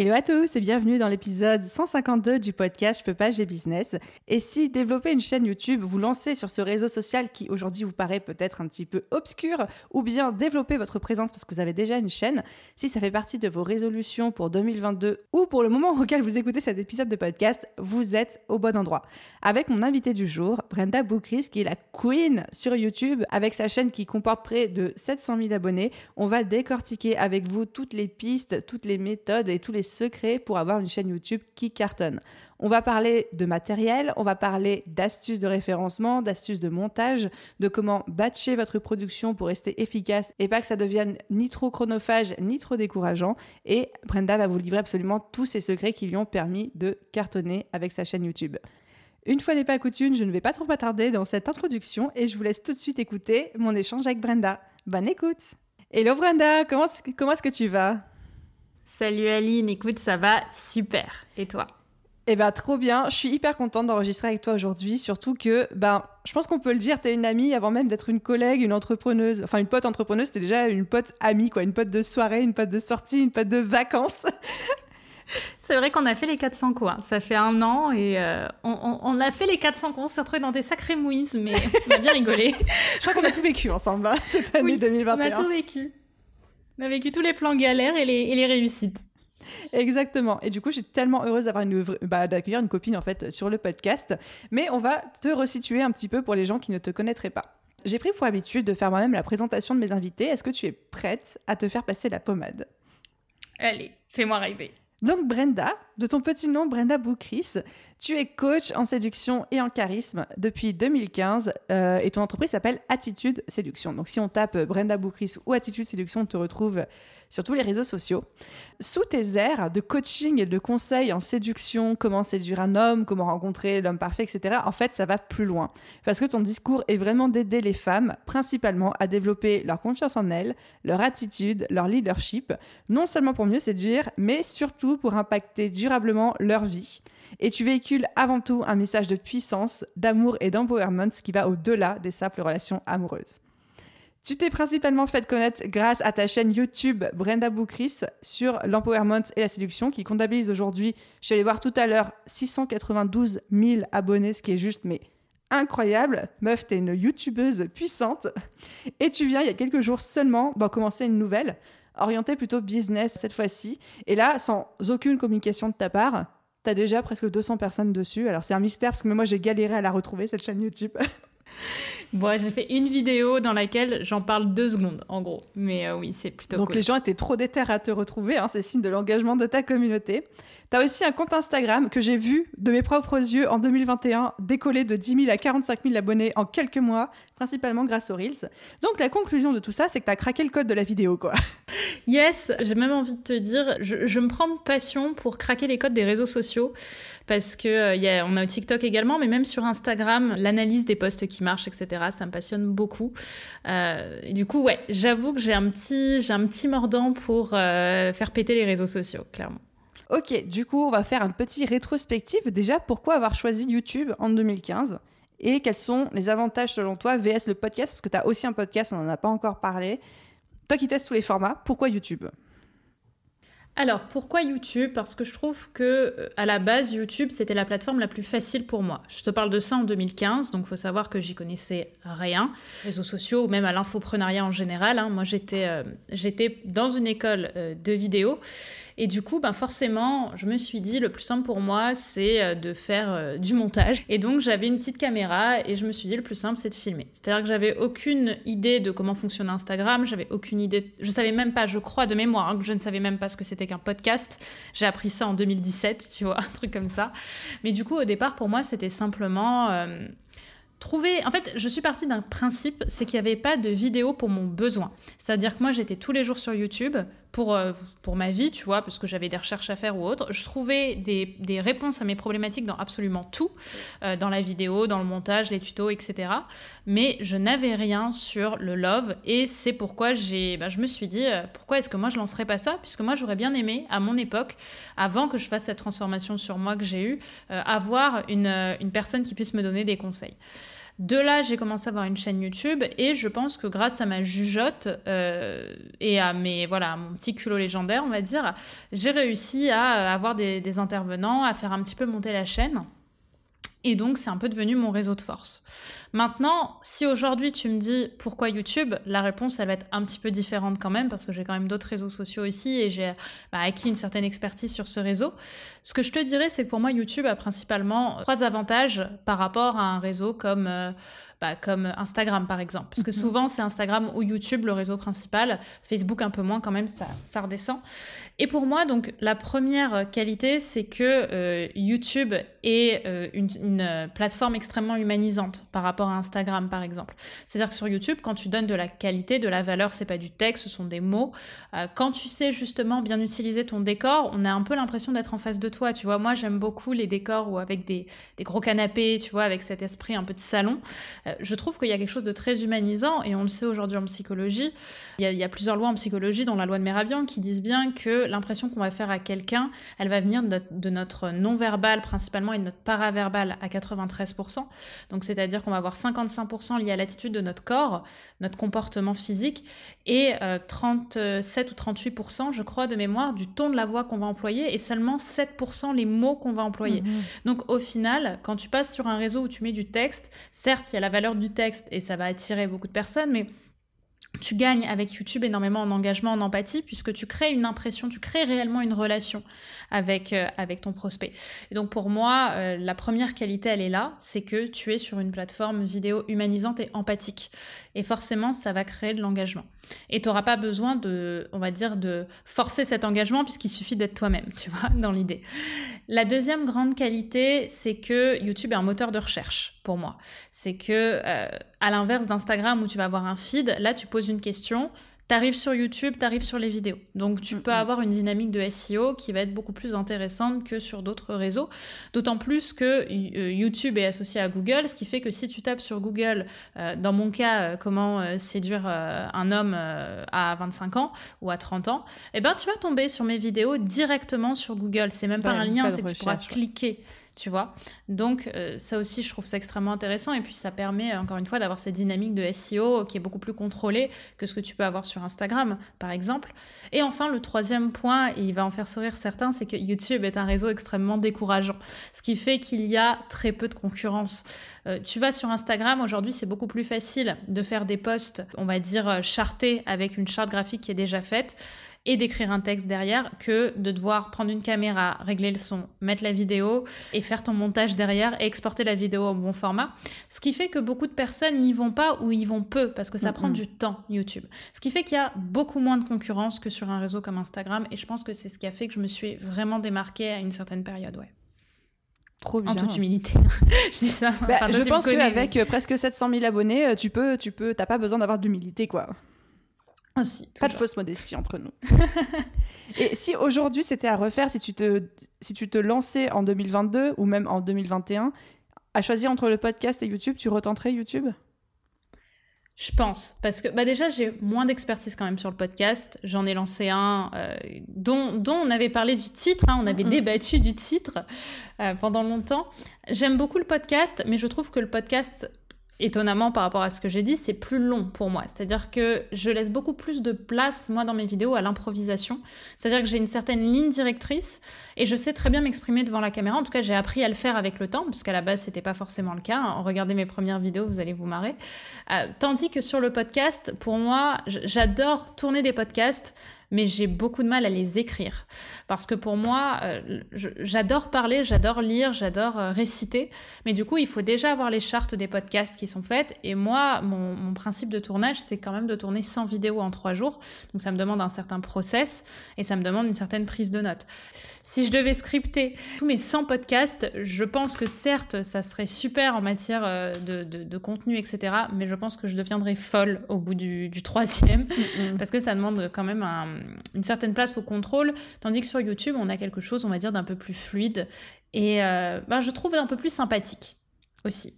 Hello à tous et bienvenue dans l'épisode 152 du podcast Je peux pas, j'ai business. Et si développer une chaîne YouTube, vous lancer sur ce réseau social qui aujourd'hui vous paraît peut-être un petit peu obscur, ou bien développer votre présence parce que vous avez déjà une chaîne, si ça fait partie de vos résolutions pour 2022 ou pour le moment auquel vous écoutez cet épisode de podcast, vous êtes au bon endroit. Avec mon invité du jour, Brenda Boukris, qui est la queen sur YouTube, avec sa chaîne qui comporte près de 700 000 abonnés, on va décortiquer avec vous toutes les pistes, toutes les méthodes et tous les secrets pour avoir une chaîne YouTube qui cartonne. On va parler de matériel, on va parler d'astuces de référencement, d'astuces de montage, de comment batcher votre production pour rester efficace et pas que ça devienne ni trop chronophage ni trop décourageant. Et Brenda va vous livrer absolument tous ces secrets qui lui ont permis de cartonner avec sa chaîne YouTube. Une fois n'est pas coutume, je ne vais pas trop m'attarder dans cette introduction et je vous laisse tout de suite écouter mon échange avec Brenda. Bonne écoute Hello Brenda, comment est-ce que tu vas? Salut Aline, écoute, ça va super. Et toi? Eh ben trop bien, je suis hyper contente d'enregistrer avec toi aujourd'hui, surtout que ben je pense qu'on peut le dire, tu es une amie avant même d'être une collègue, une entrepreneuse, enfin une pote entrepreneuse, t'es déjà une pote amie quoi, une pote de soirée, une pote de sortie, une pote de vacances. C'est vrai qu'on a fait les 400 coups, hein. ça fait un an et euh, on, a fait les 400 coups, on s'est retrouvés dans des sacrés mouises, mais on a bien rigolé. je crois qu'on a tout vécu ensemble hein, cette année 2021. On a tout vécu. On a vécu tous les plans galères et les, réussites. Exactement. Et du coup, suis tellement heureuse d'avoir une bah, d'accueillir une copine en fait sur le podcast. Mais on va te resituer un petit peu pour les gens qui ne te connaîtraient pas. J'ai pris pour habitude de faire moi-même la présentation de mes invités. Est-ce que tu es prête à te faire passer la pommade? Allez, fais-moi rêver. Donc Brenda, de ton petit nom Brenda Boukris, tu es coach en séduction et en charisme depuis 2015 euh, et ton entreprise s'appelle Attitude Séduction. Donc si on tape Brenda Boukris ou Attitude Séduction, on te retrouve sur tous les réseaux sociaux. Sous tes airs de coaching et de conseils en séduction, comment séduire un homme, comment rencontrer l'homme parfait, etc., en fait, ça va plus loin. Parce que ton discours est vraiment d'aider les femmes, principalement, à développer leur confiance en elles, leur attitude, leur leadership, non seulement pour mieux séduire, mais surtout pour impacter durablement leur vie. Et tu véhicules avant tout un message de puissance, d'amour et d'empowerment qui va au-delà des simples relations amoureuses. Tu t'es principalement fait connaître grâce à ta chaîne YouTube Brenda Boukris sur l'empowerment et la séduction qui comptabilise aujourd'hui, je suis allée voir tout à l'heure, 692 000 abonnés, ce qui est juste mais incroyable. Meuf, t'es une youtubeuse puissante. Et tu viens il y a quelques jours seulement d'en commencer une nouvelle, orientée plutôt business cette fois-ci. Et là, sans aucune communication de ta part, t'as déjà presque 200 personnes dessus. Alors c'est un mystère parce que moi j'ai galéré à la retrouver, cette chaîne YouTube. Bon, j'ai fait une vidéo dans laquelle j'en parle deux secondes, en gros. Mais euh, oui, c'est plutôt Donc les gens étaient trop déter à te retrouver, hein, c'est signe de l'engagement de ta communauté. Tu as aussi un compte Instagram que j'ai vu de mes propres yeux en 2021 décoller de 10 000 à 45 000 abonnés en quelques mois, principalement grâce aux Reels. Donc la conclusion de tout ça, c'est que tu as craqué le code de la vidéo, quoi. Yes, j'ai même envie de te dire, je, me prends passion pour craquer les codes des réseaux sociaux parce que euh, y a, on a TikTok également, mais même sur Instagram, l'analyse des posts qui marchent, etc. Ça me passionne beaucoup. Euh, du coup, ouais, j'avoue que j'ai un petit, un petit mordant pour euh, faire péter les réseaux sociaux, clairement. Ok, du coup, on va faire un petit rétrospectif. Déjà, pourquoi avoir choisi YouTube en 2015 et quels sont les avantages selon toi VS le podcast? Parce que tu as aussi un podcast, on n'en a pas encore parlé. Toi qui testes tous les formats, pourquoi YouTube? Alors, pourquoi YouTube? Parce que je trouve que euh, à la base, YouTube, c'était la plateforme la plus facile pour moi. Je te parle de ça en 2015, donc faut savoir que j'y connaissais rien. Réseaux sociaux ou même à l'infoprenariat en général. Hein. Moi, j'étais euh, j'étais dans une école euh, de vidéo et du coup, ben forcément, je me suis dit, le plus simple pour moi, c'est de faire du montage. Et donc, j'avais une petite caméra et je me suis dit, le plus simple, c'est de filmer. C'est-à-dire que j'avais aucune idée de comment fonctionne Instagram, j'avais aucune idée, je savais même pas, je crois de mémoire, hein, je ne savais même pas ce que c'était un podcast. J'ai appris ça en 2017, tu vois, un truc comme ça. Mais du coup, au départ, pour moi, c'était simplement euh, trouver. En fait, je suis partie d'un principe, c'est qu'il n'y avait pas de vidéo pour mon besoin. C'est-à-dire que moi, j'étais tous les jours sur YouTube pour, euh, pour ma vie, tu vois, parce que j'avais des recherches à faire ou autre. Je trouvais des, des réponses à mes problématiques dans absolument tout, euh, dans la vidéo, dans le montage, les tutos, etc. Mais je n'avais rien sur le love et c'est pourquoi j'ai, bah, je me suis dit, euh, pourquoi est-ce que moi je lancerais pas ça Puisque moi j'aurais bien aimé, à mon époque, avant que je fasse cette transformation sur moi que j'ai eue, avoir une, une personne qui puisse me donner des conseils. De là, j'ai commencé à avoir une chaîne YouTube et je pense que grâce à ma jugeote euh, et à mes voilà mon petit culot légendaire, on va dire, j'ai réussi à avoir des, des intervenants, à faire un petit peu monter la chaîne. Et donc, c'est un peu devenu mon réseau de force. Maintenant, si aujourd'hui tu me dis pourquoi YouTube, la réponse, elle va être un petit peu différente quand même, parce que j'ai quand même d'autres réseaux sociaux ici et j'ai bah, acquis une certaine expertise sur ce réseau. Ce que je te dirais, c'est que pour moi, YouTube a principalement trois avantages par rapport à un réseau comme... Euh, bah, comme Instagram par exemple. Parce que mhm. souvent c'est Instagram ou YouTube le réseau principal, Facebook un peu moins quand même, ça, ça redescend. Et pour moi, donc la première qualité, c'est que euh, YouTube est euh, une, une, plateforme extrêmement humanisante par rapport à Instagram par exemple. C'est-à-dire que sur YouTube, quand tu donnes de la qualité, de la valeur, c'est pas du texte, ce sont des mots. Euh, quand tu sais justement bien utiliser ton décor, on a un peu l'impression d'être en face de toi. Tu vois, moi j'aime beaucoup les décors ou avec des, gros canapés, tu vois, avec cet esprit un peu de salon. Euh, je trouve qu'il y a quelque chose de très humanisant et on le sait aujourd'hui en psychologie. Il y, a, plusieurs lois en psychologie, dont la loi de Meravian, qui disent bien que l'impression qu'on va faire à quelqu'un, elle va venir de notre, non-verbal principalement et de notre paraverbal à 93%. Donc c'est-à-dire qu'on va avoir 55% lié à l'attitude de notre corps, notre comportement physique, et 37 euh, ou 38%, je crois, de mémoire, du ton de la voix qu'on va employer, et seulement 7% les mots qu'on va employer. Mhm. Donc au final, quand tu passes sur un réseau où tu mets du texte, certes, il y a la valeur du texte et ça va attirer beaucoup de personnes, mais tu gagnes avec YouTube énormément en engagement, en empathie, puisque tu crées une impression, tu crées réellement une relation avec, euh, avec ton prospect. Et donc pour moi, euh, la première qualité, elle est là, c'est que tu es sur une plateforme vidéo humanisante et empathique. Et forcément, ça va créer de l'engagement. Et tu n'auras pas besoin de, on va dire, de forcer cet engagement, puisqu'il suffit d'être toi-même, tu vois, dans l'idée. La deuxième grande qualité, c'est que YouTube est un moteur de recherche pour moi. C'est que, euh, à l'inverse d'Instagram où tu vas avoir un feed, là tu poses une question, T'arrives sur YouTube, t'arrives sur les vidéos. Donc tu peux avoir une dynamique de SEO qui va être beaucoup plus intéressante que sur d'autres réseaux. D'autant plus que euh, YouTube est associé à Google, ce qui fait que si tu tapes sur Google, euh, dans mon cas, euh, comment séduire un homme à 25 ans ou à 30 ans, eh ben tu vas tomber sur mes vidéos directement sur Google. C'est même pas un lien, c'est que tu pourras cliquer tu vois. Donc euh, ça aussi, je trouve ça extrêmement intéressant et puis ça permet encore une fois d'avoir cette dynamique de SEO qui est beaucoup plus contrôlée que ce que tu peux avoir sur Instagram, par exemple. Et enfin, le troisième point, et il va en faire sourire certains, c'est que YouTube est un réseau extrêmement décourageant, ce qui fait qu'il y a très peu de concurrence. Euh, tu vas sur Instagram, aujourd'hui c'est beaucoup plus facile de faire des posts, on va dire, chartés avec une charte graphique qui est déjà faite et d'écrire un texte derrière que de devoir prendre une caméra, régler le son, mettre la vidéo et faire ton montage derrière et exporter la vidéo au bon format. Ce qui fait que beaucoup de personnes n'y vont pas ou y vont peu parce que ça prend du temps YouTube. Ce qui fait qu'il y a beaucoup moins de concurrence que sur un réseau comme Instagram et je pense que c'est ce qui a fait que je me suis vraiment démarquée à une certaine période, ouais. Trop bien. En toute humilité. je dis ça. Bah, je pense qu'avec euh, presque 700 000 abonnés, euh, tu peux, tu peux, t'as pas besoin d'avoir d'humilité, quoi. Pas de fausse modestie entre nous. Et si aujourd'hui c'était à refaire, si tu, te, si tu te lançais en 2022 ou même en 2021, à choisir entre le podcast et YouTube, tu retenterais YouTube? Je pense, parce que bah déjà j'ai moins d'expertise quand même sur le podcast. J'en ai lancé un euh, dont, dont, on avait parlé du titre, hein, on avait débattu du titre euh, pendant longtemps. J'aime beaucoup le podcast, mais je trouve que le podcast étonnamment par rapport à ce que j'ai dit, c'est plus long pour moi. C'est-à-dire que je laisse beaucoup plus de place, moi, dans mes vidéos, à l'improvisation. C'est-à-dire que j'ai une certaine ligne directrice et je sais très bien m'exprimer devant la caméra. En tout cas, j'ai appris à le faire avec le temps, puisqu'à la base, c'était pas forcément le cas. Regardez mes premières vidéos, vous allez vous marrer. Euh, tandis que sur le podcast, pour moi, j'adore tourner des podcasts mais j'ai beaucoup de mal à les écrire. Parce que pour moi, euh, j'adore parler, j'adore lire, j'adore euh, réciter, mais du coup, il faut déjà avoir les chartes des podcasts qui sont faites. Et moi, mon, mon principe de tournage, c'est quand même de tourner 100 vidéos en 3 jours. Donc ça me demande un certain process et ça me demande une certaine prise de notes. Si je devais scripter tous mes 100 podcasts, je pense que certes, ça serait super en matière euh, de, de, contenu, etc. Mais je pense que je deviendrais folle au bout du, du troisième, parce que ça demande quand même un, une certaine place au contrôle, tandis que sur YouTube, on a quelque chose, on va dire, d'un peu plus fluide et euh, ben, je trouve un peu plus sympathique aussi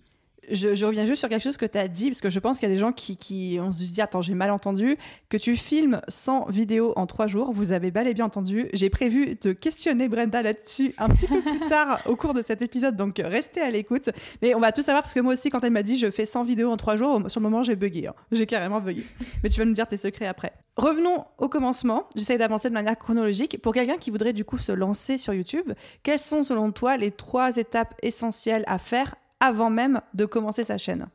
je, reviens juste sur quelque chose que tu as dit, parce que je pense qu'il y a des gens qui, qui ont se dit Attends, j'ai mal entendu, que tu filmes 100 vidéos en 3 jours. Vous avez bel et bien entendu. J'ai prévu de questionner Brenda là-dessus un petit peu plus tard au cours de cet épisode, donc restez à l'écoute. Mais on va tout savoir, parce que moi aussi, quand elle m'a dit Je fais 100 vidéos en 3 jours, sur le moment, j'ai bugué. Hein. J'ai carrément bugué. Mais tu vas nous dire tes secrets après. Revenons au commencement. J'essaie d'avancer de manière chronologique. Pour quelqu'un qui voudrait du coup se lancer sur YouTube, quelles sont selon toi les trois étapes essentielles à faire avant même de commencer sa chaîne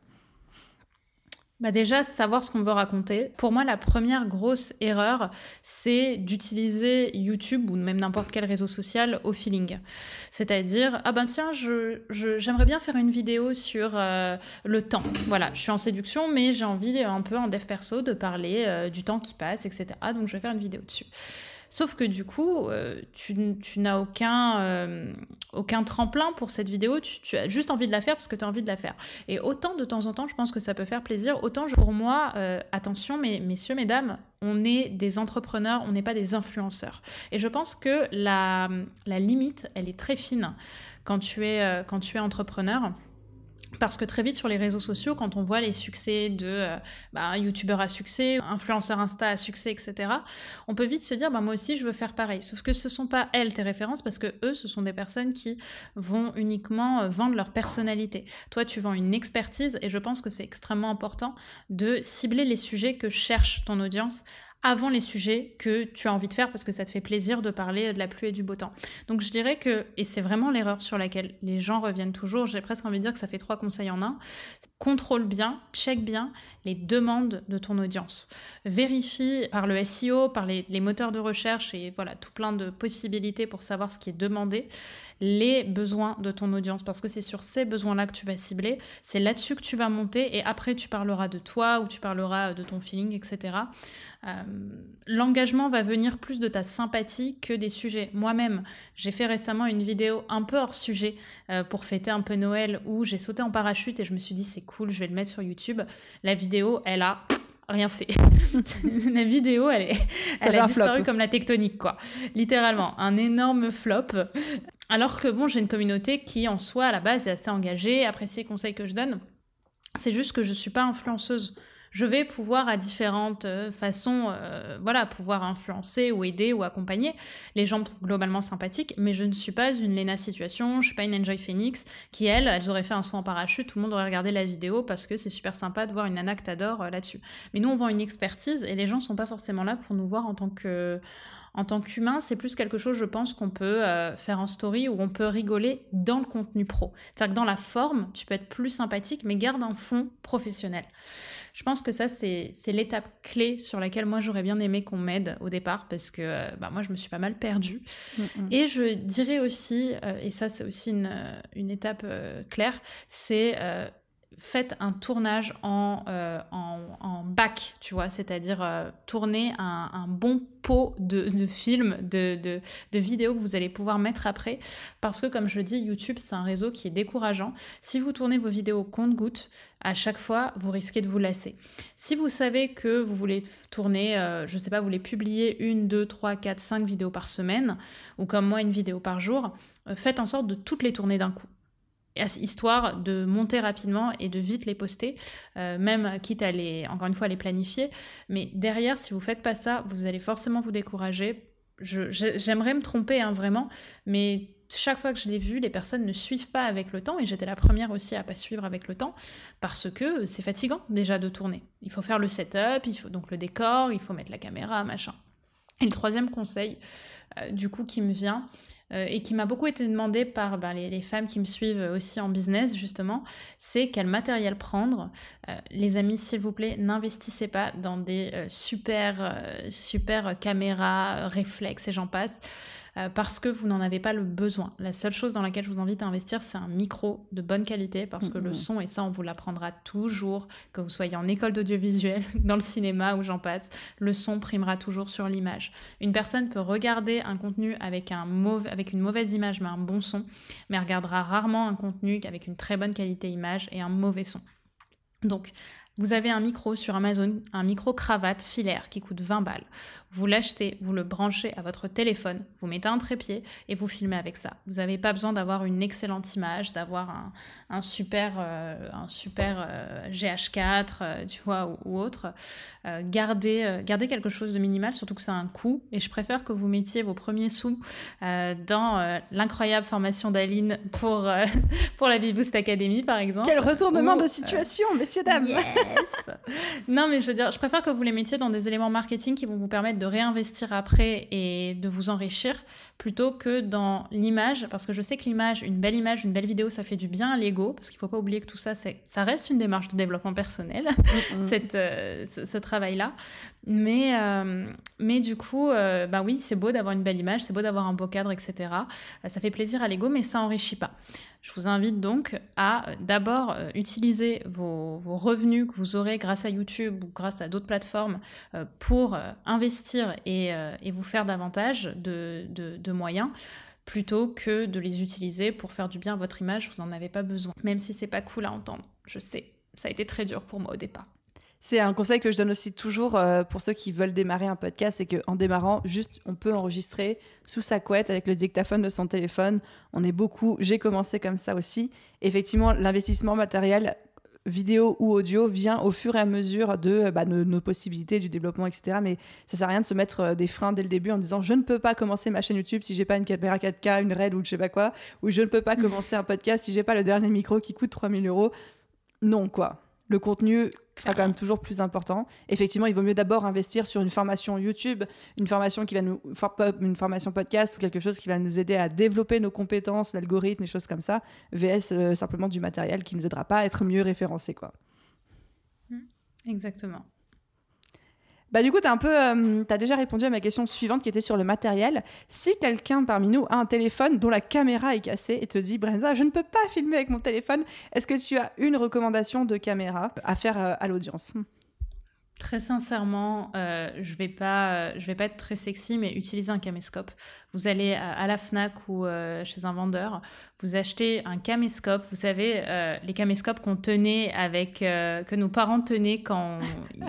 bah déjà, savoir ce qu'on veut raconter. Pour moi, la première grosse erreur, c'est d'utiliser YouTube ou même n'importe quel réseau social au feeling. C'est-à-dire, ah ben tiens, je, j'aimerais bien faire une vidéo sur euh, le temps. Voilà, je suis en séduction, mais j'ai envie un peu en dev perso de parler euh, du temps qui passe, etc. Donc je vais faire une vidéo dessus. Sauf que du coup, euh, tu, n'as aucun, euh, aucun tremplin pour cette vidéo, tu, as juste envie de la faire parce que tu as envie de la faire. Et autant de temps en temps, je pense que ça peut faire plaisir, autant pour moi, euh, attention, mais, messieurs, mesdames, on est des entrepreneurs, on n'est pas des influenceurs. Et je pense que la, la limite, elle est très fine quand tu es, quand tu es entrepreneur. Parce que très vite sur les réseaux sociaux, quand on voit les succès de euh, bah, youtubeurs à succès, influenceurs Insta à succès, etc., on peut vite se dire bah, moi aussi je veux faire pareil. Sauf que ce ne sont pas elles tes références parce que eux, ce sont des personnes qui vont uniquement euh, vendre leur personnalité. Toi, tu vends une expertise et je pense que c'est extrêmement important de cibler les sujets que cherche ton audience avant les sujets que tu as envie de faire parce que ça te fait plaisir de parler de la pluie et du beau temps. Donc je dirais que, et c'est vraiment l'erreur sur laquelle les gens reviennent toujours, j'ai presque envie de dire que ça fait trois conseils en un, contrôle bien, check bien les demandes de ton audience. Vérifie par le SEO, par les, les moteurs de recherche et voilà, tout plein de possibilités pour savoir ce qui est demandé les besoins de ton audience parce que c'est sur ces besoins-là que tu vas cibler, c'est là-dessus que tu vas monter et après tu parleras de toi ou tu parleras de ton feeling, etc. Euh, l'engagement va venir plus de ta sympathie que des sujets. Moi-même, j'ai fait récemment une vidéo un peu hors sujet euh, pour fêter un peu Noël où j'ai sauté en parachute et je me suis dit c'est cool, je vais le mettre sur YouTube. La vidéo, elle a rien fait. la vidéo, elle, est, elle a disparu comme la tectonique, quoi. Littéralement, un énorme flop. Alors que bon, j'ai une communauté qui en soi à la base est assez engagée, apprécie les conseils que je donne. C'est juste que je suis pas influenceuse. Je vais pouvoir à différentes euh, façons, euh, voilà, pouvoir influencer ou aider ou accompagner. Les gens me trouvent globalement sympathique, mais je ne suis pas une Lena Situation, je suis pas une Enjoy Phoenix qui, elles, elles auraient fait un saut en parachute, tout le monde aurait regardé la vidéo parce que c'est super sympa de voir une nana que t'adores euh, là-dessus. Mais nous, on vend une expertise et les gens sont pas forcément là pour nous voir en tant que en tant qu'humain, c'est plus quelque chose, je pense, qu'on peut euh, faire en story ou on peut rigoler dans le contenu pro. C'est-à-dire que dans la forme, tu peux être plus sympathique, mais garde un fond professionnel. Je pense que ça, c'est l'étape clé sur laquelle moi, j'aurais bien aimé qu'on m'aide au départ, parce que euh, bah, moi, je me suis pas mal perdue. Mm. Et je dirais aussi, euh, et ça, c'est aussi une, une étape claire, c'est faites un tournage en, euh, en, bac, tu vois, c'est-à-dire euh, tourner un, bon pot de, de films, de, de, vidéos que vous allez pouvoir mettre après, parce que comme je dis, YouTube, c'est un réseau qui est décourageant. Si vous tournez vos vidéos compte-goutte, à chaque fois, vous risquez de vous lasser. Si vous savez que vous voulez tourner, euh, je sais pas, vous voulez publier une, deux, trois, quatre, cinq vidéos par semaine, ou comme moi, une vidéo par jour, faites en sorte de toutes les tourner d'un coup histoire de monter rapidement et de vite les poster, euh, même quitte à les, encore une fois, les planifier. Mais derrière, si vous faites pas ça, vous allez forcément vous décourager. J'aimerais me tromper, hein, vraiment, mais chaque fois que je l'ai vu, les personnes ne suivent pas avec le temps, et j'étais la première aussi à pas suivre avec le temps, parce que c'est fatigant déjà de tourner. Il faut faire le setup, il faut donc le décor, il faut mettre la caméra, machin. Et le troisième conseil, du coup, qui me vient, euh, et qui m'a beaucoup été demandé par ben, les, femmes qui me suivent aussi en business justement, c'est quel matériel prendre. Euh, les amis, s'il vous plaît, n'investissez pas dans des euh, super, super caméras, réflexes et j'en passe. Parce que vous n'en avez pas le besoin. La seule chose dans laquelle je vous invite à investir, c'est un micro de bonne qualité, parce que le son, et ça on vous l'apprendra toujours, que vous soyez en école d'audiovisuel, dans le cinéma ou j'en passe, le son primera toujours sur l'image. Une personne peut regarder un contenu avec un mauvais avec une mauvaise image mais un bon son, mais regardera rarement un contenu avec une très bonne qualité image et un mauvais son. Donc, Vous avez un micro sur Amazon, un micro cravate filaire qui coûte 20 balles. Vous l'achetez, vous le branchez à votre téléphone, vous mettez un trépied et vous filmez avec ça. Vous n'avez pas besoin d'avoir une excellente image, d'avoir un, super, un super euh, GH4, euh, tu vois, ou, autre. gardez, gardez quelque chose de minimal, surtout que ça a un coût. Et je préfère que vous mettiez vos premiers sous dans l'incroyable formation d'Aline pour, pour la Biboost Academy, par exemple. Quel retournement de situation, messieurs, dames non, mais je veux dire, je préfère que vous les mettiez dans des éléments marketing qui vont vous permettre de réinvestir après et de vous enrichir plutôt que dans l'image, parce que je sais que l'image, une belle image, une belle vidéo, ça fait du bien à l'ego, parce qu'il ne faut pas oublier que tout ça, ça reste une démarche de développement personnel, cette, euh, ce, travail-là. Mais, euh, mais du coup, euh, bah oui, c'est beau d'avoir une belle image, c'est beau d'avoir un beau cadre, etc. ça fait plaisir à l'ego, mais ça enrichit pas. Je vous invite donc à d'abord utiliser vos, revenus que vous aurez grâce à YouTube ou grâce à d'autres plateformes pour investir et, vous faire davantage de, de de moyens plutôt que de les utiliser pour faire du bien à votre image, vous n'en avez pas besoin. Même si c'est pas cool à entendre, je sais, ça a été très dur pour moi au départ. C'est un conseil que je donne aussi toujours euh, pour ceux qui veulent démarrer un podcast, c'est qu'en démarrant, juste on peut enregistrer sous sa couette avec le dictaphone de son téléphone. On est beaucoup, j'ai commencé comme ça aussi. Effectivement, l'investissement matériel vidéo ou audio vient au fur et à mesure de, bah, nos possibilités, du développement, etc. Mais ça sert à rien de se mettre euh, des freins dès le début en disant je ne peux pas commencer ma chaîne YouTube si j'ai pas une caméra 4K, une RED ou je sais pas quoi, ou je ne peux pas commencer un podcast si j'ai pas le dernier micro qui coûte 3000 euros. Non, quoi le contenu sera quand même toujours plus important. Effectivement, il vaut mieux d'abord investir sur une formation YouTube, une formation qui va nous, une formation podcast ou quelque chose qui va nous aider à développer nos compétences, l'algorithme, et choses comme ça, vs euh, simplement du matériel qui nous aidera pas à être mieux référencé, quoi. Mmh. Exactement. Bah, du coup, tu as, euh, as déjà répondu à ma question suivante qui était sur le matériel. Si quelqu'un parmi nous a un téléphone dont la caméra est cassée et te dit, Brenda, je ne peux pas filmer avec mon téléphone, est-ce que tu as une recommandation de caméra à faire euh, à l'audience? Très sincèrement, euh, je vais pas, je vais pas être très sexy, mais utiliser un caméscope. Vous allez à, la Fnac ou chez un vendeur, vous achetez un caméscope. Vous savez, les caméscopes qu'on tenait avec, que nos parents tenaient quand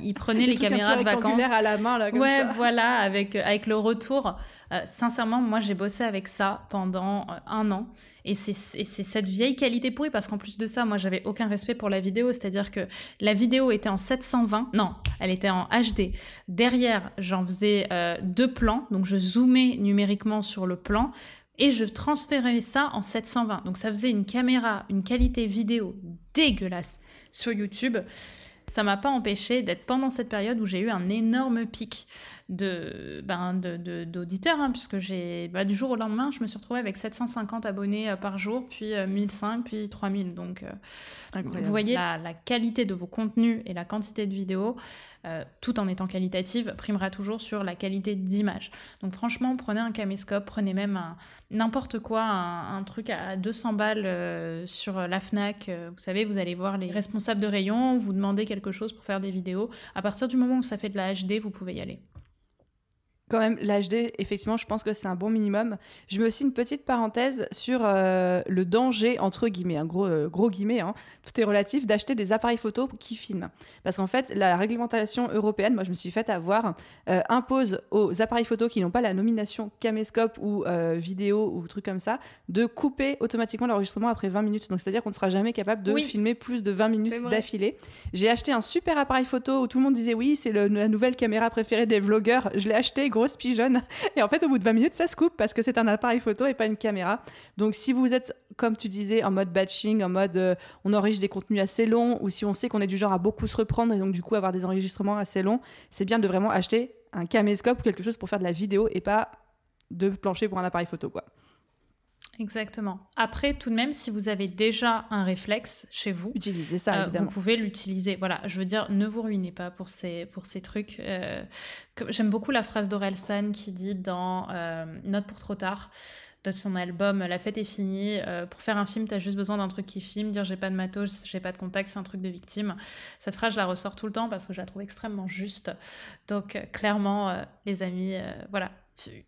ils prenaient les caméras de vacances. à la main là. Comme ouais, voilà, avec avec le retour. sincèrement, moi j'ai bossé avec ça pendant un an et c'est cette vieille qualité pourrie parce qu'en plus de ça, moi j'avais aucun respect pour la vidéo, c'est-à-dire que la vidéo était en 720, non, elle était en HD. Derrière, j'en faisais euh, deux plans, donc je zoomais numériquement sur le plan et je transférais ça en 720. Donc ça faisait une caméra, une qualité vidéo dégueulasse sur YouTube. Ça m'a pas empêché d'être pendant cette période où j'ai eu un énorme pic de ben d'auditeurs, hein, puisque j'ai bah, du jour au lendemain, je me suis retrouvée avec 750 abonnés euh, par jour, puis 1005, euh, puis 3000. Donc, euh, vous voyez la, qualité de vos contenus et la quantité de vidéos, tout en étant qualitative, primera toujours sur la qualité d'image. Donc, franchement, prenez un caméscope, prenez même n'importe quoi, un, truc à 200 balles sur la Fnac. vous savez, vous allez voir les responsables de rayon, vous demandez quelque chose pour faire des vidéos. À partir du moment où ça fait de la HD, vous pouvez y aller quand même, l'HD, effectivement, je pense que c'est un bon minimum. Je mets aussi une petite parenthèse sur euh, le danger, entre guillemets, un gros, euh, gros guillemets, hein, tout est relatif, d'acheter des appareils photo qui filment. Parce qu'en fait, la réglementation européenne, moi je me suis faite avoir, euh, impose aux appareils photo qui n'ont pas la nomination caméscope ou vidéo ou truc comme ça, de couper automatiquement l'enregistrement après 20 minutes. Donc c'est-à-dire qu'on ne sera jamais capable de filmer plus de 20 minutes d'affilée. J'ai acheté un super appareil photo où tout le monde disait oui, c'est la nouvelle caméra préférée des vlogueurs. Je l'ai acheté grosse pigeonne. Et en fait, au bout de 20 minutes, ça se coupe parce que c'est un appareil photo et pas une caméra. Donc, si vous êtes, comme tu disais, en mode batching, en mode euh, on enregistre des contenus assez longs, ou si on sait qu'on est du genre à beaucoup se reprendre et donc du coup avoir des enregistrements assez longs, c'est bien de vraiment acheter un caméscope ou quelque chose pour faire de la vidéo et pas de plancher pour un appareil photo, quoi. Exactement. Après, tout de même, si vous avez déjà un réflexe chez vous, utilisez ça, euh, Vous pouvez l'utiliser. Voilà, je veux dire, ne vous ruinez pas pour ces, pour ces trucs. Euh, j'aime beaucoup la phrase d'Orelsan qui dit dans euh, Note pour trop tard de son album La fête est finie. pour faire un film, tu as juste besoin d'un truc qui filme. Dire j'ai pas de matos, j'ai pas de contact, c'est un truc de victime. Cette phrase, je la ressors tout le temps parce que je la trouve extrêmement juste. Donc, clairement, les amis, voilà,